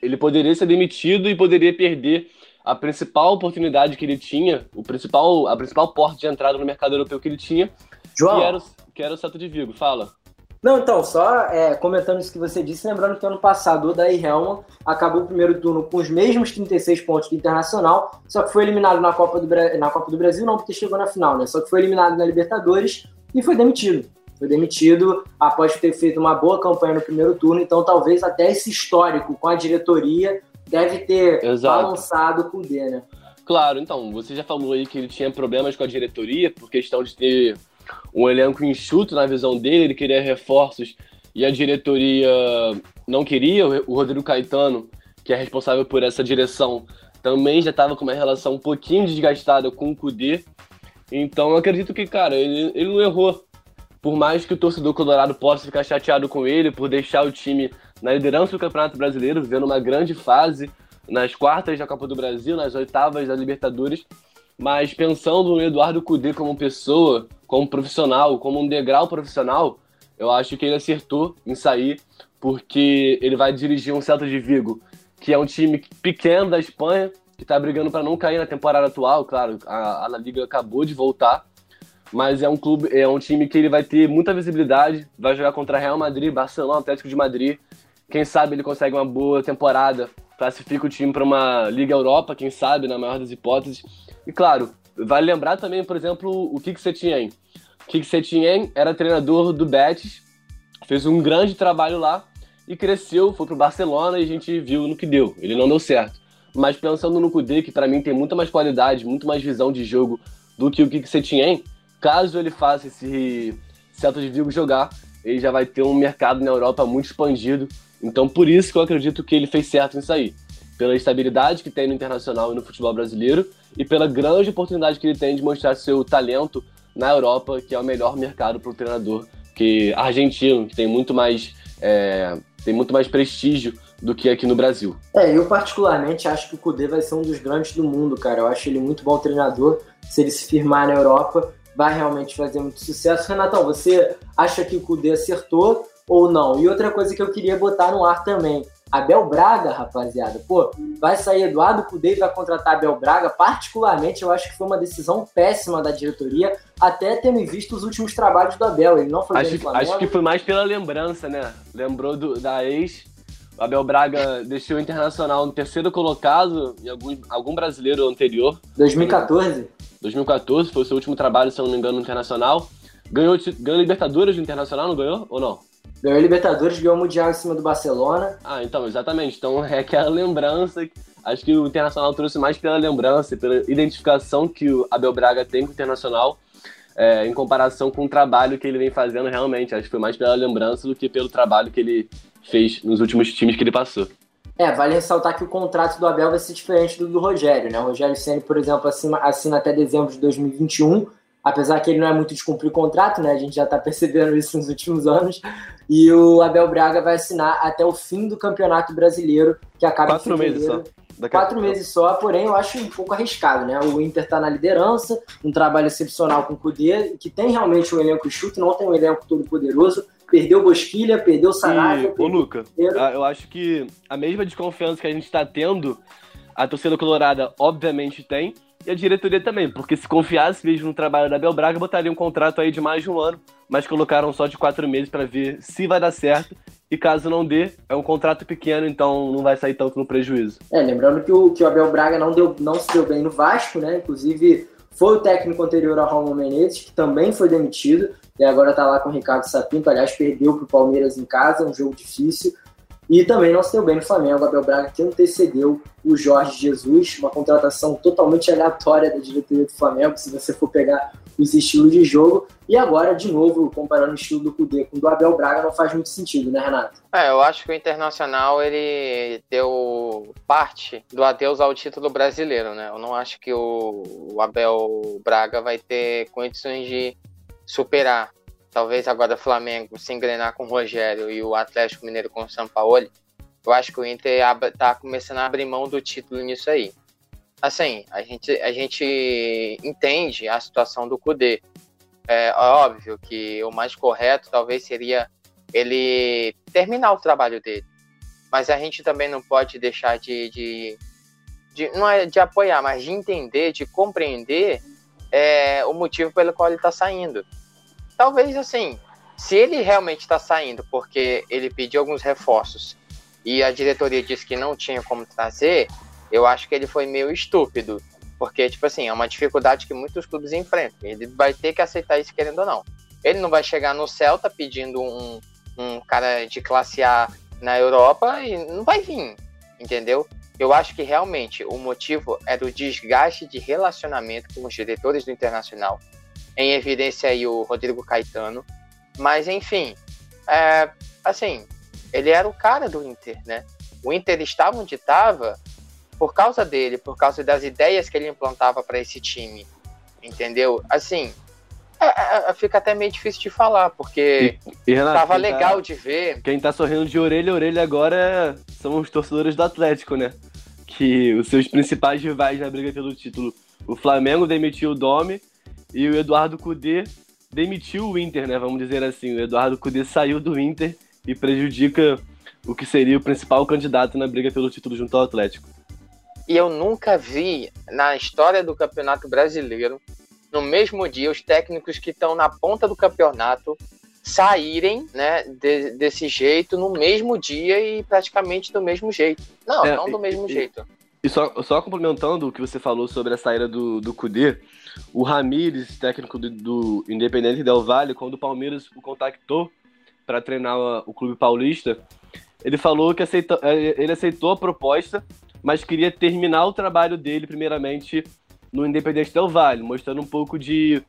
ele poderia ser demitido e poderia perder a principal oportunidade que ele tinha, o principal, a principal porta de entrada no mercado europeu que ele tinha, João. que era o, que era o Celta de Vigo. Fala. Não, então, só é, comentando isso que você disse, lembrando que ano passado o Daí Helman acabou o primeiro turno com os mesmos 36 pontos do Internacional, só que foi eliminado na Copa do, na Copa do Brasil, não porque chegou na final, né? Só que foi eliminado na Libertadores e foi demitido. Foi demitido após ter feito uma boa campanha no primeiro turno, então talvez até esse histórico com a diretoria deve ter Exato. balançado com o D, né? Claro, então, você já falou aí que ele tinha problemas com a diretoria por questão de ter um elenco enxuto na visão dele, ele queria reforços e a diretoria não queria. O Rodrigo Caetano, que é responsável por essa direção, também já estava com uma relação um pouquinho desgastada com o Kudê. Então eu acredito que, cara, ele, ele não errou. Por mais que o torcedor colorado possa ficar chateado com ele por deixar o time na liderança do Campeonato Brasileiro, vivendo uma grande fase nas quartas da Copa do Brasil, nas oitavas da Libertadores, mas pensando no Eduardo Cudê como pessoa, como profissional, como um degrau profissional, eu acho que ele acertou em sair, porque ele vai dirigir um Celta de Vigo, que é um time pequeno da Espanha, que está brigando para não cair na temporada atual, claro, a, a Liga acabou de voltar, mas é um clube, é um time que ele vai ter muita visibilidade, vai jogar contra Real Madrid, Barcelona, Atlético de Madrid. Quem sabe ele consegue uma boa temporada, classifica o time para uma Liga Europa, quem sabe, na maior das hipóteses. E claro, vale lembrar também, por exemplo, o Kik Setien. Kik Setien era treinador do Betis, fez um grande trabalho lá e cresceu, foi pro Barcelona e a gente viu no que deu. Ele não deu certo. Mas pensando no Kudê, que para mim tem muita mais qualidade, muito mais visão de jogo do que o Kik Setien, caso ele faça esse Celta de Vigo jogar, ele já vai ter um mercado na Europa muito expandido. Então por isso que eu acredito que ele fez certo em sair pela estabilidade que tem no internacional e no futebol brasileiro e pela grande oportunidade que ele tem de mostrar seu talento na Europa, que é o melhor mercado para o treinador que argentino, que tem muito mais é, tem muito mais prestígio do que aqui no Brasil. É, eu particularmente acho que o Kudê vai ser um dos grandes do mundo, cara. Eu acho ele muito bom treinador. Se ele se firmar na Europa, vai realmente fazer muito sucesso. Renatão, você acha que o Kudê acertou ou não? E outra coisa que eu queria botar no ar também Abel Braga, rapaziada. Pô, vai sair Eduardo Cudê e vai contratar Abel Braga. Particularmente, eu acho que foi uma decisão péssima da diretoria, até tendo visto os últimos trabalhos do Abel. Ele não foi acho, bem Acho que foi mais pela lembrança, né? Lembrou do, da ex. O Abel Braga deixou o Internacional no terceiro colocado em algum, algum brasileiro anterior. 2014? 2014 foi o seu último trabalho, se eu não me engano, no Internacional. Ganhou, ganhou Libertadores do Internacional, não ganhou? Ou não? Ganhou Libertadores, ganhou o Mundial em cima do Barcelona. Ah, então, exatamente. Então é aquela lembrança. Acho que o Internacional trouxe mais pela lembrança, pela identificação que o Abel Braga tem com o Internacional, é, em comparação com o trabalho que ele vem fazendo realmente. Acho que foi mais pela lembrança do que pelo trabalho que ele fez nos últimos times que ele passou. É, vale ressaltar que o contrato do Abel vai ser diferente do do Rogério, né? O Rogério Senna, por exemplo, assina, assina até dezembro de 2021 apesar que ele não é muito de cumprir contrato, né? A gente já está percebendo isso nos últimos anos. E o Abel Braga vai assinar até o fim do Campeonato Brasileiro, que acaba Quatro em meses só. Daqui Quatro meses só, porém eu acho um pouco arriscado, né? O Inter está na liderança, um trabalho excepcional com o Cudê, que tem realmente um elenco chute, não tem um elenco todo poderoso. Perdeu Bosquilha, perdeu Saraiva. Ô, Luca, eu acho que a mesma desconfiança que a gente está tendo, a torcida colorada obviamente tem, e a diretoria também, porque se confiasse mesmo no trabalho da Bel Braga, botaria um contrato aí de mais de um ano, mas colocaram só de quatro meses para ver se vai dar certo. E caso não dê, é um contrato pequeno, então não vai sair tanto no prejuízo. É, lembrando que o, que o Abel Braga não, deu, não se deu bem no Vasco, né? Inclusive, foi o técnico anterior ao Romulo Menezes, que também foi demitido, e agora tá lá com o Ricardo Sapinto. Aliás, perdeu pro Palmeiras em casa, um jogo difícil. E também não se deu bem no Flamengo, Abel Braga que antecedeu o Jorge Jesus, uma contratação totalmente aleatória da diretoria do Flamengo, se você for pegar os estilos de jogo. E agora, de novo, comparando o estilo do Cudê com o do Abel Braga, não faz muito sentido, né, Renato? É, eu acho que o Internacional, ele deu parte do adeus ao título brasileiro, né? Eu não acho que o, o Abel Braga vai ter condições de superar talvez agora o Flamengo se engrenar com o Rogério e o Atlético Mineiro com o São Paulo, eu acho que o Inter tá começando a abrir mão do título nisso aí. Assim, a gente, a gente entende a situação do Kudê. É óbvio que o mais correto talvez seria ele terminar o trabalho dele. Mas a gente também não pode deixar de, de, de não é de apoiar, mas de entender, de compreender é, o motivo pelo qual ele está saindo talvez assim, se ele realmente está saindo porque ele pediu alguns reforços e a diretoria disse que não tinha como trazer, eu acho que ele foi meio estúpido. Porque, tipo assim, é uma dificuldade que muitos clubes enfrentam. Ele vai ter que aceitar isso querendo ou não. Ele não vai chegar no Celta pedindo um, um cara de classe A na Europa e não vai vir, entendeu? Eu acho que realmente o motivo é do desgaste de relacionamento com os diretores do Internacional em evidência aí o Rodrigo Caetano. Mas, enfim, é, assim, ele era o cara do Inter, né? O Inter estava onde estava por causa dele, por causa das ideias que ele implantava para esse time, entendeu? Assim, é, é, é, fica até meio difícil de falar, porque e, e Renato, tava tá legal tá, de ver. Quem tá sorrindo de orelha a orelha agora são os torcedores do Atlético, né? Que os seus principais rivais na briga pelo título. O Flamengo demitiu o Domi e o Eduardo Cudê demitiu o Inter, né? Vamos dizer assim. O Eduardo Cudê saiu do Inter e prejudica o que seria o principal candidato na briga pelo título junto ao Atlético. E eu nunca vi na história do Campeonato Brasileiro, no mesmo dia, os técnicos que estão na ponta do campeonato saírem né, de, desse jeito no mesmo dia e praticamente do mesmo jeito. Não, é, não do mesmo e, jeito. E só, só complementando o que você falou sobre a saída do, do Cudê, o Ramires, técnico do, do Independente Del Valle, quando o Palmeiras o contactou para treinar o clube paulista, ele falou que aceitou, é, ele aceitou a proposta, mas queria terminar o trabalho dele primeiramente no Independente Del Valle, mostrando um pouco de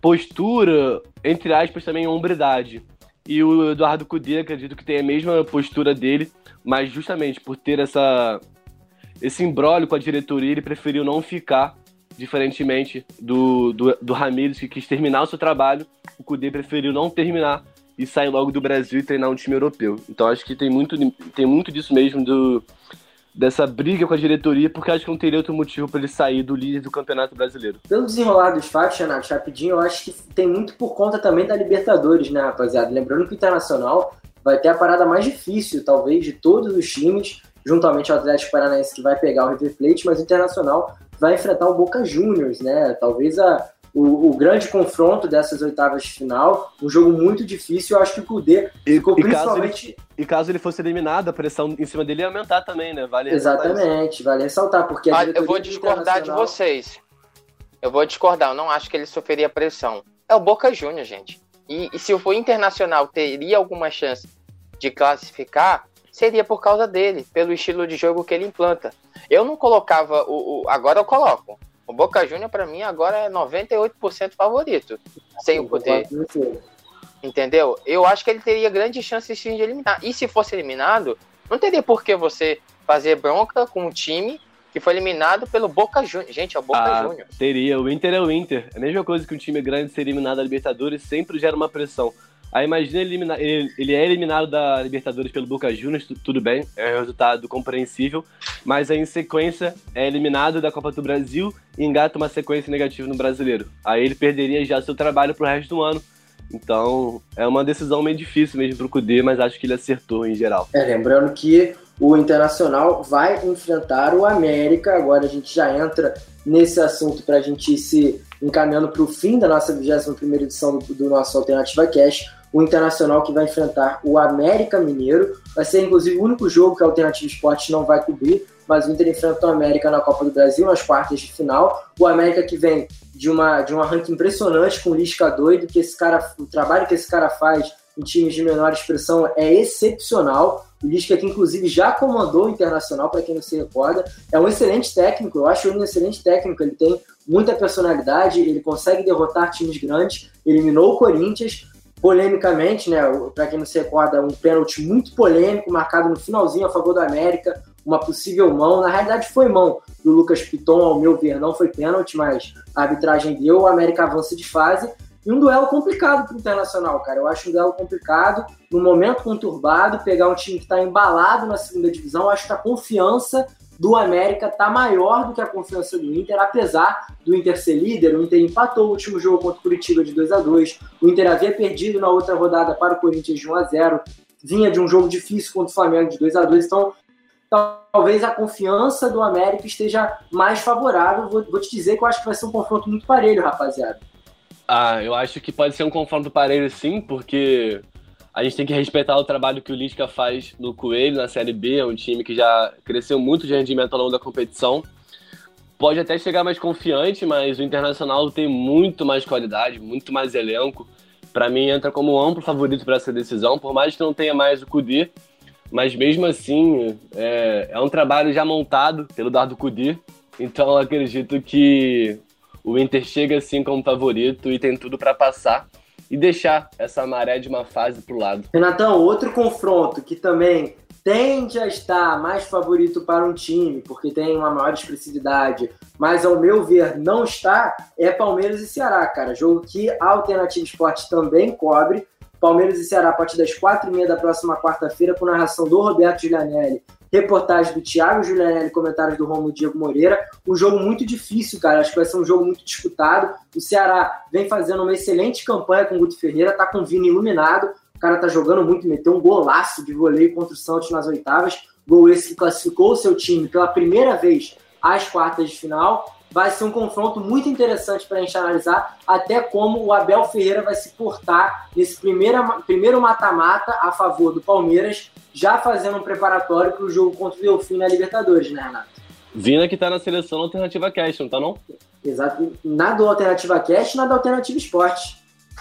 postura, entre aspas, também hombridade. E o Eduardo Cudê, acredito que tem a mesma postura dele, mas justamente por ter essa, esse embrólio com a diretoria, ele preferiu não ficar diferentemente do, do, do Ramires, que quis terminar o seu trabalho, o Kudê preferiu não terminar e sair logo do Brasil e treinar um time europeu. Então acho que tem muito, tem muito disso mesmo, do, dessa briga com a diretoria, porque acho que não teria outro motivo para ele sair do líder do Campeonato Brasileiro. Pelo desenrolar dos fatos, Renato, rapidinho, eu acho que tem muito por conta também da Libertadores, né, rapaziada? Lembrando que o Internacional vai ter a parada mais difícil, talvez, de todos os times, juntamente ao Atlético Paranaense que vai pegar o River Plate, mas o Internacional vai enfrentar o Boca Juniors, né? Talvez a, o, o, grande confronto dessas oitavas de final, um jogo muito difícil, eu acho que o Kudê ficou e, principalmente... Caso ele, e caso ele fosse eliminado, a pressão em cima dele ia aumentar também, né? Vale Exatamente, vale ressaltar, porque... Ah, eu vou discordar de vocês. Eu vou discordar, eu não acho que ele sofreria pressão. É o Boca Juniors, gente. E, e se o Internacional teria alguma chance de classificar, seria por causa dele, pelo estilo de jogo que ele implanta. Eu não colocava o, o agora eu coloco. O Boca Juniors para mim agora é 98% favorito, sem o poder. Entendeu? Eu acho que ele teria grande chance sim de eliminar. E se fosse eliminado, não teria por que você fazer bronca com um time que foi eliminado pelo Boca Juniors. Gente, é o Boca ah, Juniors. Teria, o Inter é o Inter. É a mesma coisa que um time grande ser eliminado da Libertadores sempre gera uma pressão. Aí imagina ele, ele, ele é eliminado da Libertadores pelo Boca Juniors, tudo bem, é um resultado compreensível, mas aí em sequência é eliminado da Copa do Brasil e engata uma sequência negativa no Brasileiro. Aí ele perderia já seu trabalho pro resto do ano. Então é uma decisão meio difícil mesmo pro Cudê, mas acho que ele acertou em geral. É, lembrando que o Internacional vai enfrentar o América, agora a gente já entra nesse assunto para a gente ir se encaminhando para o fim da nossa 21 edição do, do nosso Alternativa Cash o Internacional que vai enfrentar o América Mineiro. Vai ser, inclusive, o único jogo que a Alternativa Esporte não vai cobrir, mas o Inter enfrenta o América na Copa do Brasil, nas quartas de final. O América que vem de, uma, de um arranque impressionante com o Lisca doido, que esse cara, o trabalho que esse cara faz em times de menor expressão é excepcional. O Lisca que inclusive já comandou o Internacional, para quem não se recorda, é um excelente técnico, eu acho ele um excelente técnico, ele tem muita personalidade, ele consegue derrotar times grandes, eliminou o Corinthians, polemicamente, né? Para quem não se recorda, um pênalti muito polêmico, marcado no finalzinho a favor do América, uma possível mão. Na realidade, foi mão do Lucas Piton, ao meu ver, não foi pênalti, mas a arbitragem deu, o América avança de fase. E um duelo complicado para o Internacional, cara. Eu acho um duelo complicado, num momento conturbado, pegar um time que está embalado na segunda divisão. Eu acho que a confiança do América está maior do que a confiança do Inter, apesar do Inter ser líder. O Inter empatou o último jogo contra o Curitiba de 2 a 2 O Inter havia perdido na outra rodada para o Corinthians de 1 a 0 Vinha de um jogo difícil contra o Flamengo de 2 a 2 Então, talvez a confiança do América esteja mais favorável. Vou, vou te dizer que eu acho que vai ser um confronto muito parelho, rapaziada. Ah, eu acho que pode ser um confronto parelho sim, porque a gente tem que respeitar o trabalho que o Lisca faz no Coelho, na Série B, é um time que já cresceu muito de rendimento ao longo da competição. Pode até chegar mais confiante, mas o Internacional tem muito mais qualidade, muito mais elenco. Para mim, entra como amplo favorito para essa decisão, por mais que não tenha mais o Cudê. Mas mesmo assim, é, é um trabalho já montado pelo Dardo Cudê. Então, acredito que o Inter chega assim como favorito e tem tudo para passar e deixar essa maré de uma fase para o lado. Renatão, outro confronto que também tende a estar mais favorito para um time, porque tem uma maior expressividade, mas ao meu ver não está, é Palmeiras e Ceará, cara. Jogo que a Alternativa Esporte também cobre. Palmeiras e Ceará a partir das quatro e meia da próxima quarta-feira, com narração do Roberto Giulianelli reportagem do Thiago Julianelli, comentários do Romulo Diego Moreira. Um jogo muito difícil, cara. Acho que vai ser um jogo muito disputado. O Ceará vem fazendo uma excelente campanha com o Guto Ferreira, tá com o Vini iluminado. O cara tá jogando muito, meteu um golaço de voleio contra o Santos nas oitavas. Gol esse que classificou o seu time pela primeira vez às quartas de final vai ser um confronto muito interessante para a gente analisar até como o Abel Ferreira vai se portar nesse primeiro mata-mata a favor do Palmeiras, já fazendo um preparatório para o jogo contra o Delfim na Libertadores, né, Renato? Vina que está na seleção Alternativa Cash, não tá não? Exato. Nada Alternativa Cash, nada Alternativa Esporte.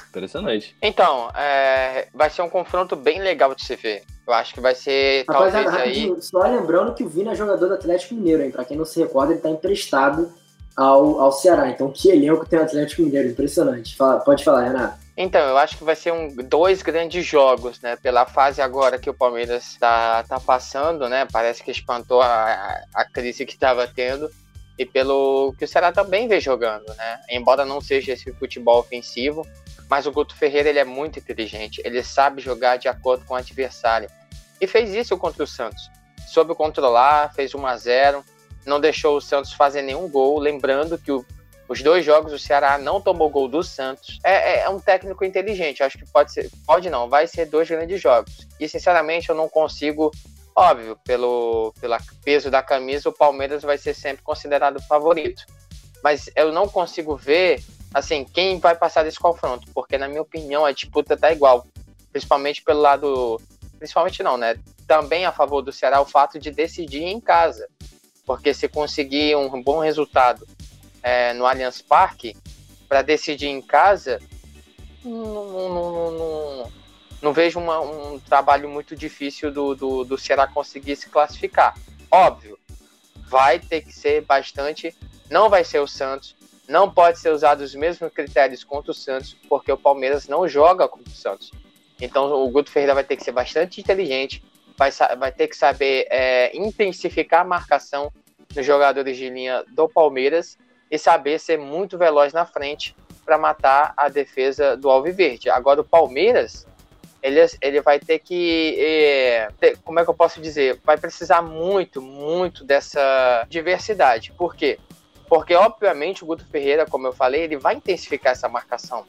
Impressionante. Então, é, vai ser um confronto bem legal de se ver. Eu acho que vai ser Rapaziada, talvez aí... Só lembrando que o Vina é jogador do Atlético Mineiro, hein? Pra quem não se recorda, ele está emprestado ao, ao Ceará. Então, que elenco tem o Atlético Mineiro, impressionante. Fala, pode falar, Renato. Então, eu acho que vai ser um, dois grandes jogos, né? Pela fase agora que o Palmeiras está tá passando, né? Parece que espantou a, a crise que estava tendo. E pelo que o Ceará também vem jogando, né? Embora não seja esse futebol ofensivo, mas o Guto Ferreira ele é muito inteligente. Ele sabe jogar de acordo com o adversário. E fez isso contra o Santos. Soube controlar, fez 1 a 0 não deixou o Santos fazer nenhum gol. Lembrando que o, Os dois jogos o Ceará não tomou gol do Santos. É, é, é um técnico inteligente. Acho que pode ser, pode não, vai ser dois grandes jogos. E sinceramente eu não consigo, óbvio, pelo, pelo peso da camisa, o Palmeiras vai ser sempre considerado favorito. Mas eu não consigo ver assim quem vai passar desse confronto, porque na minha opinião a disputa tá igual, principalmente pelo lado, principalmente não, né? Também a favor do Ceará o fato de decidir em casa, porque se conseguir um bom resultado é, no Allianz Parque para decidir em casa, não, não, não, não vejo uma, um trabalho muito difícil do, do, do Ceará conseguir se classificar. Óbvio, vai ter que ser bastante. Não vai ser o Santos, não pode ser usado os mesmos critérios contra o Santos, porque o Palmeiras não joga contra o Santos. Então o Guto Ferreira vai ter que ser bastante inteligente, vai, vai ter que saber é, intensificar a marcação nos jogadores de linha do Palmeiras e saber ser muito veloz na frente para matar a defesa do Alviverde. Agora o Palmeiras, ele, ele vai ter que, é, ter, como é que eu posso dizer, vai precisar muito, muito dessa diversidade. Por quê? Porque, obviamente, o Guto Ferreira, como eu falei, ele vai intensificar essa marcação.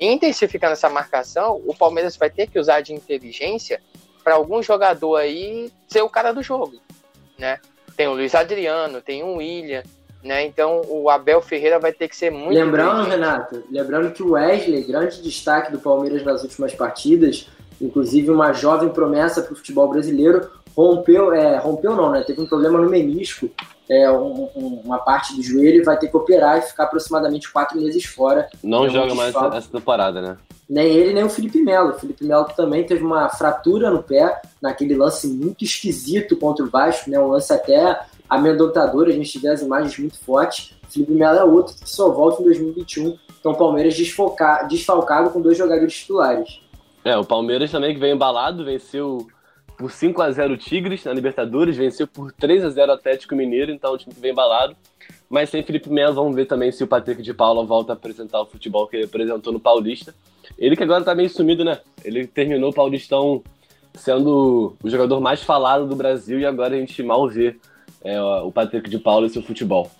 Intensificando essa marcação, o Palmeiras vai ter que usar de inteligência para algum jogador aí ser o cara do jogo, né? Tem o Luiz Adriano, tem o William, né? Então o Abel Ferreira vai ter que ser muito. Lembrando, Renato, lembrando que o Wesley, grande destaque do Palmeiras nas últimas partidas, inclusive uma jovem promessa para o futebol brasileiro, rompeu, é, rompeu não, né? Teve um problema no menisco, é, um, um, uma parte do joelho, vai ter que operar e ficar aproximadamente quatro meses fora. Não joga mais essa temporada, né? Nem ele, nem o Felipe Melo. O Felipe Melo também teve uma fratura no pé, naquele lance muito esquisito contra o Vasco, né? Um lance até amedrontador, a gente vê as imagens muito fortes. O Felipe Melo é outro que só volta em 2021. Então o Palmeiras desfocar, desfalcado com dois jogadores titulares. É, o Palmeiras também que vem embalado, venceu por 5 a 0 o Tigres na Libertadores, venceu por 3 a 0 o Atlético Mineiro, então o time que vem embalado. Mas sem Felipe Melo, vamos ver também se o Patrick de Paula volta a apresentar o futebol que ele apresentou no Paulista. Ele que agora tá meio sumido, né? Ele terminou o Paulistão sendo o jogador mais falado do Brasil e agora a gente mal vê é, o Patrick de Paula e seu futebol.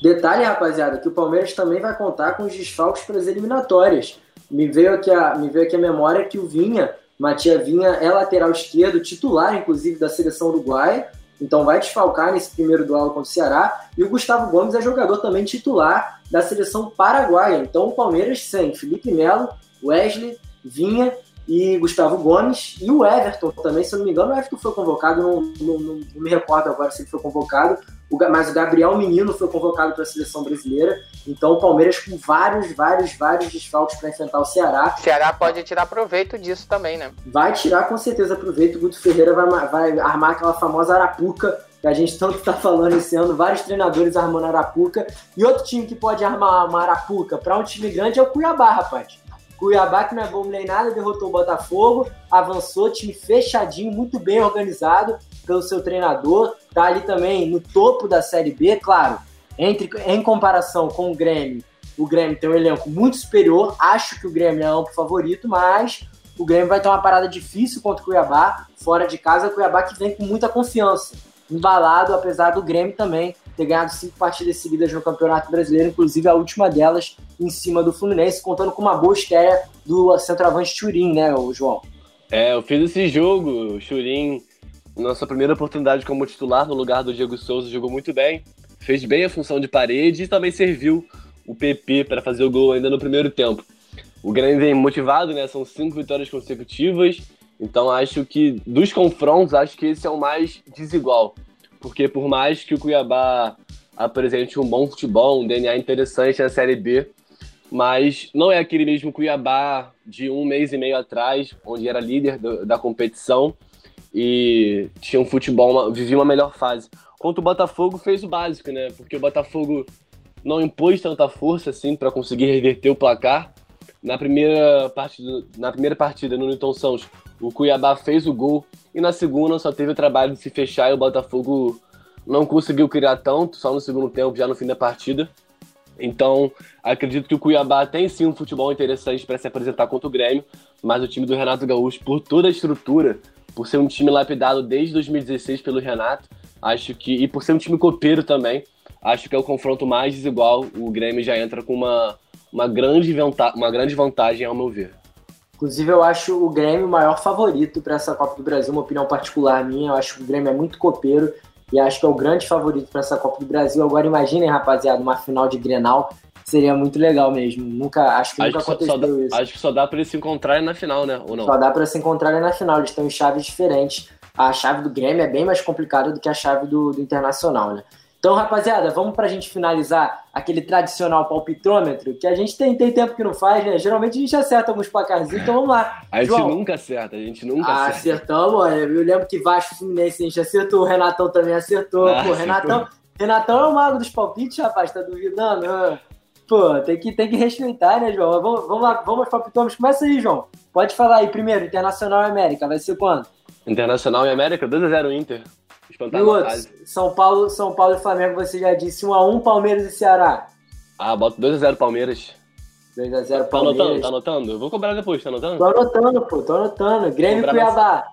Detalhe, rapaziada, que o Palmeiras também vai contar com os desfalques para as eliminatórias. Me veio aqui a, me veio aqui a memória que o Vinha, Matia Vinha, é lateral esquerdo, titular, inclusive, da seleção uruguaia. Então vai desfalcar nesse primeiro duelo contra o Ceará. E o Gustavo Gomes é jogador também titular da seleção paraguaia. Então o Palmeiras sem Felipe Melo, Wesley, Vinha e Gustavo Gomes e o Everton também, se eu não me engano, o Everton foi convocado, não, não, não, não me recordo agora se ele foi convocado, o, mas o Gabriel Menino foi convocado para a seleção brasileira. Então o Palmeiras com vários, vários, vários desfalques para enfrentar o Ceará. O Ceará pode tirar proveito disso também, né? Vai tirar com certeza proveito. O Guto Ferreira vai, vai armar aquela famosa arapuca que a gente tanto está falando esse ano, vários treinadores armando arapuca. E outro time que pode armar uma arapuca para um time grande é o Cuiabá, rapaz. Cuiabá, que não é bom nem nada, derrotou o Botafogo, avançou, time fechadinho, muito bem organizado pelo seu treinador, tá ali também no topo da Série B, claro, entre, em comparação com o Grêmio, o Grêmio tem um elenco muito superior, acho que o Grêmio é amplo favorito, mas o Grêmio vai ter uma parada difícil contra o Cuiabá, fora de casa, o Cuiabá que vem com muita confiança, embalado, apesar do Grêmio também ter ganhado cinco partidas seguidas no Campeonato Brasileiro, inclusive a última delas em cima do Fluminense, contando com uma boa estreia do centroavante Churin, né, João? É, eu fiz esse jogo, o Churin, nossa primeira oportunidade como titular no lugar do Diego Souza, jogou muito bem, fez bem a função de parede e também serviu o PP para fazer o gol ainda no primeiro tempo. O Grêmio vem motivado, né? São cinco vitórias consecutivas. Então acho que dos confrontos, acho que esse é o mais desigual. Porque por mais que o Cuiabá apresente um bom futebol, um DNA interessante na Série B, mas não é aquele mesmo Cuiabá de um mês e meio atrás, onde era líder do, da competição e tinha um futebol, vivia uma melhor fase. Quanto o Botafogo fez o básico, né? Porque o Botafogo não impôs tanta força assim para conseguir reverter o placar. Na primeira partida, na primeira partida no Newton Santos, o Cuiabá fez o gol e na segunda só teve o trabalho de se fechar e o Botafogo não conseguiu criar tanto, só no segundo tempo, já no fim da partida. Então, acredito que o Cuiabá tem sim um futebol interessante para se apresentar contra o Grêmio, mas o time do Renato Gaúcho, por toda a estrutura, por ser um time lapidado desde 2016 pelo Renato, acho que, e por ser um time copeiro também, acho que é o confronto mais desigual. O Grêmio já entra com uma, uma, grande, uma grande vantagem, ao meu ver. Inclusive, eu acho o Grêmio o maior favorito para essa Copa do Brasil, uma opinião particular minha. Eu acho que o Grêmio é muito copeiro e acho que é o grande favorito para essa Copa do Brasil. Agora, imaginem, rapaziada, uma final de Grenal seria muito legal mesmo. Nunca, acho que acho nunca que aconteceu dá, isso. Acho que só dá para eles se encontrarem na final, né? Ou não? Só dá para se encontrarem na final. Eles estão em chaves diferentes. A chave do Grêmio é bem mais complicada do que a chave do, do Internacional, né? Então, rapaziada, vamos para a gente finalizar aquele tradicional palpitômetro que a gente tem, tem tempo que não faz, né? Geralmente a gente acerta alguns placarzinhos, então vamos lá. A gente João, nunca acerta, a gente nunca ah, acerta. Acertamos, eu lembro que Vasco Fluminense a gente acertou, o Renatão também acertou. Ah, Pô, Renatão, Renatão é o mago dos palpites, rapaz, tá duvidando? Pô, tem que, tem que respeitar, né, João? Vamos, vamos lá, vamos aos palpitômetros. Começa aí, João. Pode falar aí primeiro, Internacional e América, vai ser quando? Internacional e América, 2x0 Inter. Espantar São Paulo, São Paulo e Flamengo, você já disse 1x1, Palmeiras e Ceará. Ah, bota 2x0 Palmeiras. 2x0 Palmeiras. Tá anotando, tá anotando? Eu vou cobrar depois, tá anotando? Tô anotando, pô, tô anotando. Grêmio e Cuiabá.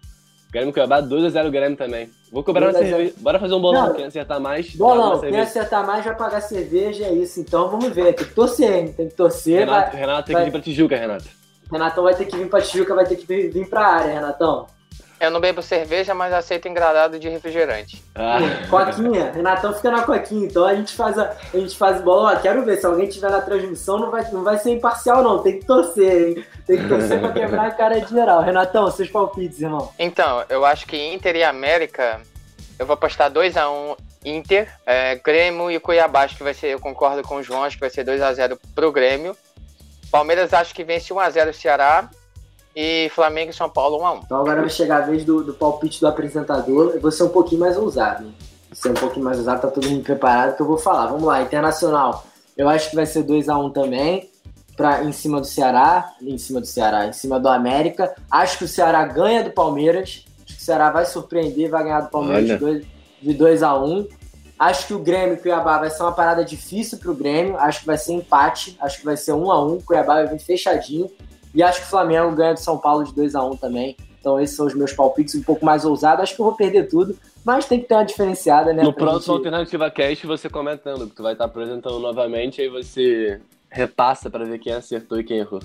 Grêmio e Cuiabá, 2x0 Grêmio também. Vou cobrar uma cerveja. Bora fazer um bolão, Não, quem acertar mais. Bolão, quem acertar mais vai pagar cerveja, é isso. Então vamos ver, tem que torcer, hein? Tem que torcer. Renato, vai, Renato tem vai... que vir pra Tijuca, Renato. Renatão vai ter que vir pra Tijuca, vai ter que vir pra área, Renatão. Eu não bebo cerveja, mas aceito engradado de refrigerante. Ah. Coquinha, Renatão fica na coquinha, então a gente faz a, a gente faz bola. Ó, quero ver, se alguém tiver na transmissão, não vai, não vai ser imparcial, não. Tem que torcer, hein? Tem que torcer pra quebrar a cara de geral. Renatão, seus palpites, irmão. Então, eu acho que Inter e América, eu vou apostar 2x1 um Inter, é, Grêmio e Cuiabá, acho que vai ser, eu concordo com o João, acho que vai ser 2x0 pro Grêmio. Palmeiras acho que vence 1x0 Ceará e Flamengo e São Paulo 1 a 1 Então agora vai chegar a vez do, do palpite do apresentador. Eu vou ser um pouquinho mais ousado. Vou ser um pouquinho mais ousado, tá todo mundo preparado que eu vou falar. Vamos lá, Internacional. Eu acho que vai ser 2 a 1 também. Pra, em cima do Ceará, em cima do Ceará, em cima do América. Acho que o Ceará ganha do Palmeiras. Acho que o Ceará vai surpreender, vai ganhar do Palmeiras de 2, de 2 a 1 Acho que o Grêmio e o Cuiabá vai ser uma parada difícil pro Grêmio. Acho que vai ser empate. Acho que vai ser 1 a 1 O Cuiabá vai vir fechadinho. E acho que o Flamengo ganha do São Paulo de 2 a 1 também. Então esses são os meus palpites um pouco mais ousados. Acho que eu vou perder tudo, mas tem que ter uma diferenciada, né? No próximo gente... Alternativa Cast você comentando, que tu vai estar apresentando novamente, aí você repassa para ver quem acertou e quem errou.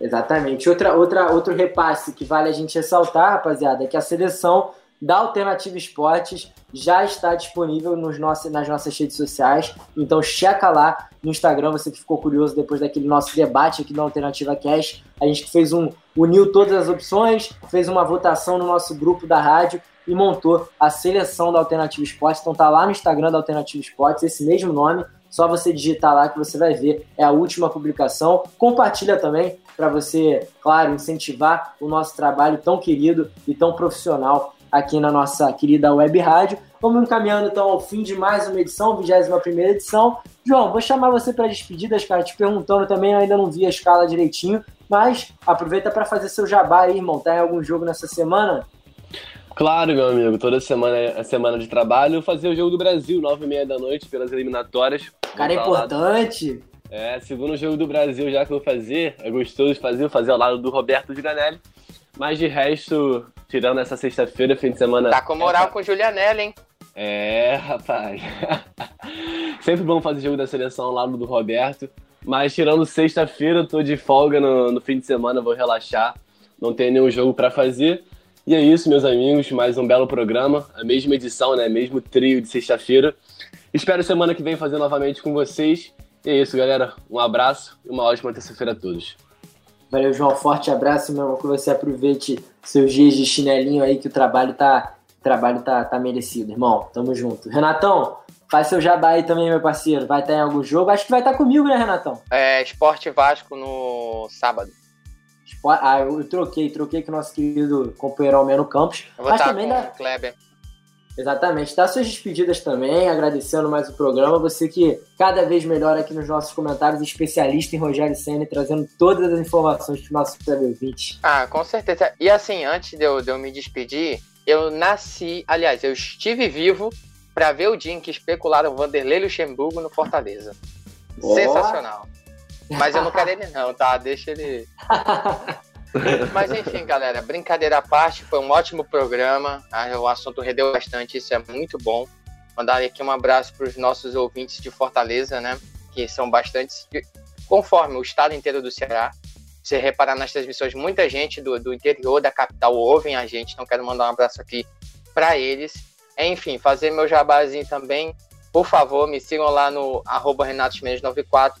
Exatamente. Outra, outra, outro repasse que vale a gente ressaltar, rapaziada, é que a seleção da Alternativa Esportes já está disponível nos nossos, nas nossas redes sociais. Então checa lá no Instagram, você que ficou curioso depois daquele nosso debate aqui da Alternativa Cash. A gente fez um. uniu todas as opções, fez uma votação no nosso grupo da rádio e montou a seleção da Alternativa Esportes. Então tá lá no Instagram da Alternativa Esportes, esse mesmo nome. Só você digitar lá que você vai ver. É a última publicação. Compartilha também para você, claro, incentivar o nosso trabalho tão querido e tão profissional aqui na nossa querida web rádio. Vamos encaminhando então ao fim de mais uma edição, 21 edição. João, vou chamar você para despedidas, cara, te perguntando também, eu ainda não vi a escala direitinho, mas aproveita para fazer seu jabá aí, irmão. Tá em algum jogo nessa semana? Claro, meu amigo. Toda semana é semana de trabalho. Fazer o jogo do Brasil, nove e meia da noite, pelas eliminatórias. Cara, é importante. É, segundo jogo do Brasil já que eu vou fazer. É gostoso de fazer, vou fazer ao lado do Roberto Giranelli. Mas de resto, tirando essa sexta-feira, fim de semana. Tá com moral é... com o Julianelli, hein? É, rapaz. Sempre bom fazer jogo da seleção lá no do Roberto. Mas tirando sexta-feira, tô de folga no, no, fim de semana, vou relaxar. Não tenho nenhum jogo para fazer. E é isso, meus amigos, mais um belo programa. A mesma edição, né? Mesmo trio de sexta-feira. Espero semana que vem fazer novamente com vocês. E é isso, galera. Um abraço e uma ótima terça-feira a todos. Valeu, João. Forte abraço, meu irmão. Que você aproveite seus dias de chinelinho aí, que o trabalho tá, trabalho tá, tá merecido, irmão. Tamo junto. Renatão, faz seu jabá aí também, meu parceiro. Vai estar em algum jogo? Acho que vai estar comigo, né, Renatão? É, Esporte Vasco no sábado. Ah, eu troquei, troquei com o nosso querido companheiro Almeno Campos. Eu vou mas também com da... o Kleber. Exatamente. Dá suas despedidas também, agradecendo mais o programa. Você que cada vez melhor aqui nos nossos comentários, especialista em Rogério Senna, trazendo todas as informações para os nossos ouvintes. Ah, com certeza. E assim, antes de eu, de eu me despedir, eu nasci, aliás, eu estive vivo para ver o dia em que especularam Vanderlei Luxemburgo no Fortaleza. Sensacional. Mas eu não quero ele não, tá? Deixa ele... Mas enfim, galera, brincadeira à parte, foi um ótimo programa. Ah, o assunto rendeu bastante, isso é muito bom. Mandar aqui um abraço para os nossos ouvintes de Fortaleza, né? Que são bastantes, conforme o estado inteiro do Ceará. Você reparar nas transmissões, muita gente do, do interior da capital ouvem a gente, então quero mandar um abraço aqui para eles. Enfim, fazer meu jabazinho também. Por favor, me sigam lá no arroba Renato94,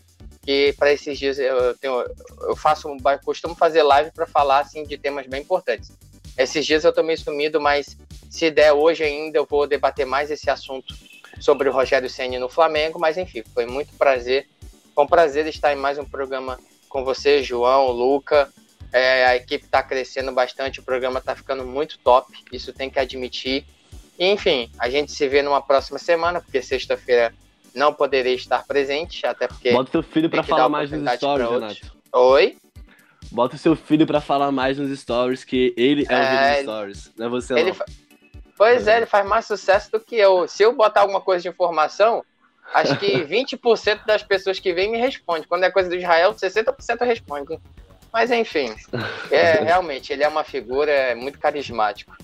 que para esses dias eu, tenho, eu faço, costumo fazer live para falar assim, de temas bem importantes. Esses dias eu tô meio sumido, mas se der hoje ainda, eu vou debater mais esse assunto sobre o Rogério Senna no Flamengo. Mas enfim, foi muito prazer. Foi um prazer estar em mais um programa com você, João, Luca. É, a equipe está crescendo bastante, o programa está ficando muito top, isso tem que admitir. Enfim, a gente se vê numa próxima semana, porque sexta-feira não poderei estar presente, até porque. Bota seu filho para falar mais nos stories, Renato. Oi? Bota seu filho para falar mais nos stories, que ele é, é o dos stories, não é você ele não. Fa... Pois é, ele faz mais sucesso do que eu. Se eu botar alguma coisa de informação, acho que 20% das pessoas que vêm me respondem. Quando é coisa do Israel, 60% responde. Mas enfim, é, realmente, ele é uma figura é muito carismático.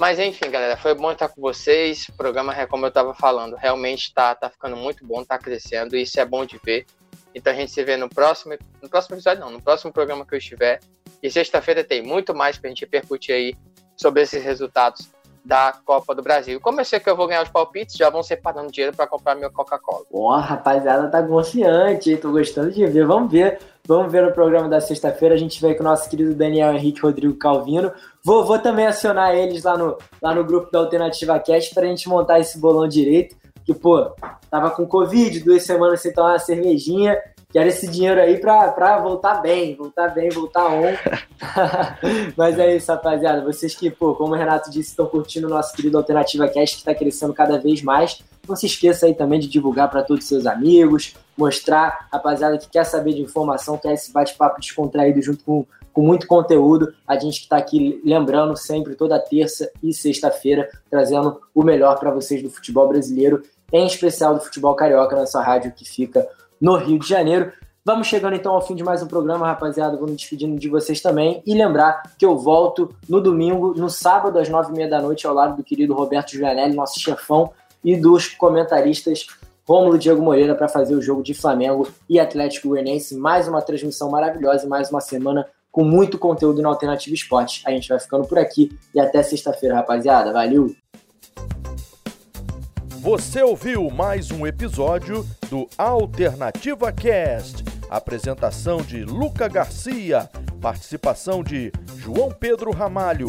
Mas enfim, galera, foi bom estar com vocês. O programa, é como eu estava falando, realmente está tá ficando muito bom, está crescendo, e isso é bom de ver. Então a gente se vê no próximo, no próximo episódio, não, no próximo programa que eu estiver. E sexta-feira tem muito mais para a gente repercutir aí sobre esses resultados da Copa do Brasil. Como eu sei que eu vou ganhar os palpites, já vão separando dinheiro para comprar meu Coca-Cola. Ó, rapaziada, tá confiante, tô gostando de ver. Vamos ver. Vamos ver no programa da sexta-feira. A gente vai com o nosso querido Daniel Henrique Rodrigo Calvino. Vou, vou também acionar eles lá no, lá no grupo da Alternativa Cast pra gente montar esse bolão direito. Que, pô, tava com Covid, duas semanas sem tomar uma cervejinha. Quero esse dinheiro aí pra voltar bem, voltar bem, voltar on. Mas é isso, rapaziada. Vocês que, pô, como o Renato disse, estão curtindo o nosso querido Alternativa Cast, que está crescendo cada vez mais. Não se esqueça aí também de divulgar para todos os seus amigos, mostrar, rapaziada, que quer saber de informação, quer esse bate-papo descontraído junto com, com muito conteúdo. A gente que está aqui lembrando sempre, toda terça e sexta-feira, trazendo o melhor para vocês do futebol brasileiro, em especial do futebol carioca, na sua rádio que fica no Rio de Janeiro. Vamos chegando então ao fim de mais um programa, rapaziada. Vou me despedindo de vocês também. E lembrar que eu volto no domingo, no sábado, às nove e meia da noite, ao lado do querido Roberto Julianelli, nosso chefão, e dos comentaristas Rômulo Diego Moreira para fazer o jogo de Flamengo e Atlético Goianiense. Mais uma transmissão maravilhosa e mais uma semana com muito conteúdo na Alternativa Esporte. A gente vai ficando por aqui e até sexta-feira, rapaziada. Valeu! Você ouviu mais um episódio do Alternativa Cast. Apresentação de Luca Garcia, participação de João Pedro Ramalho,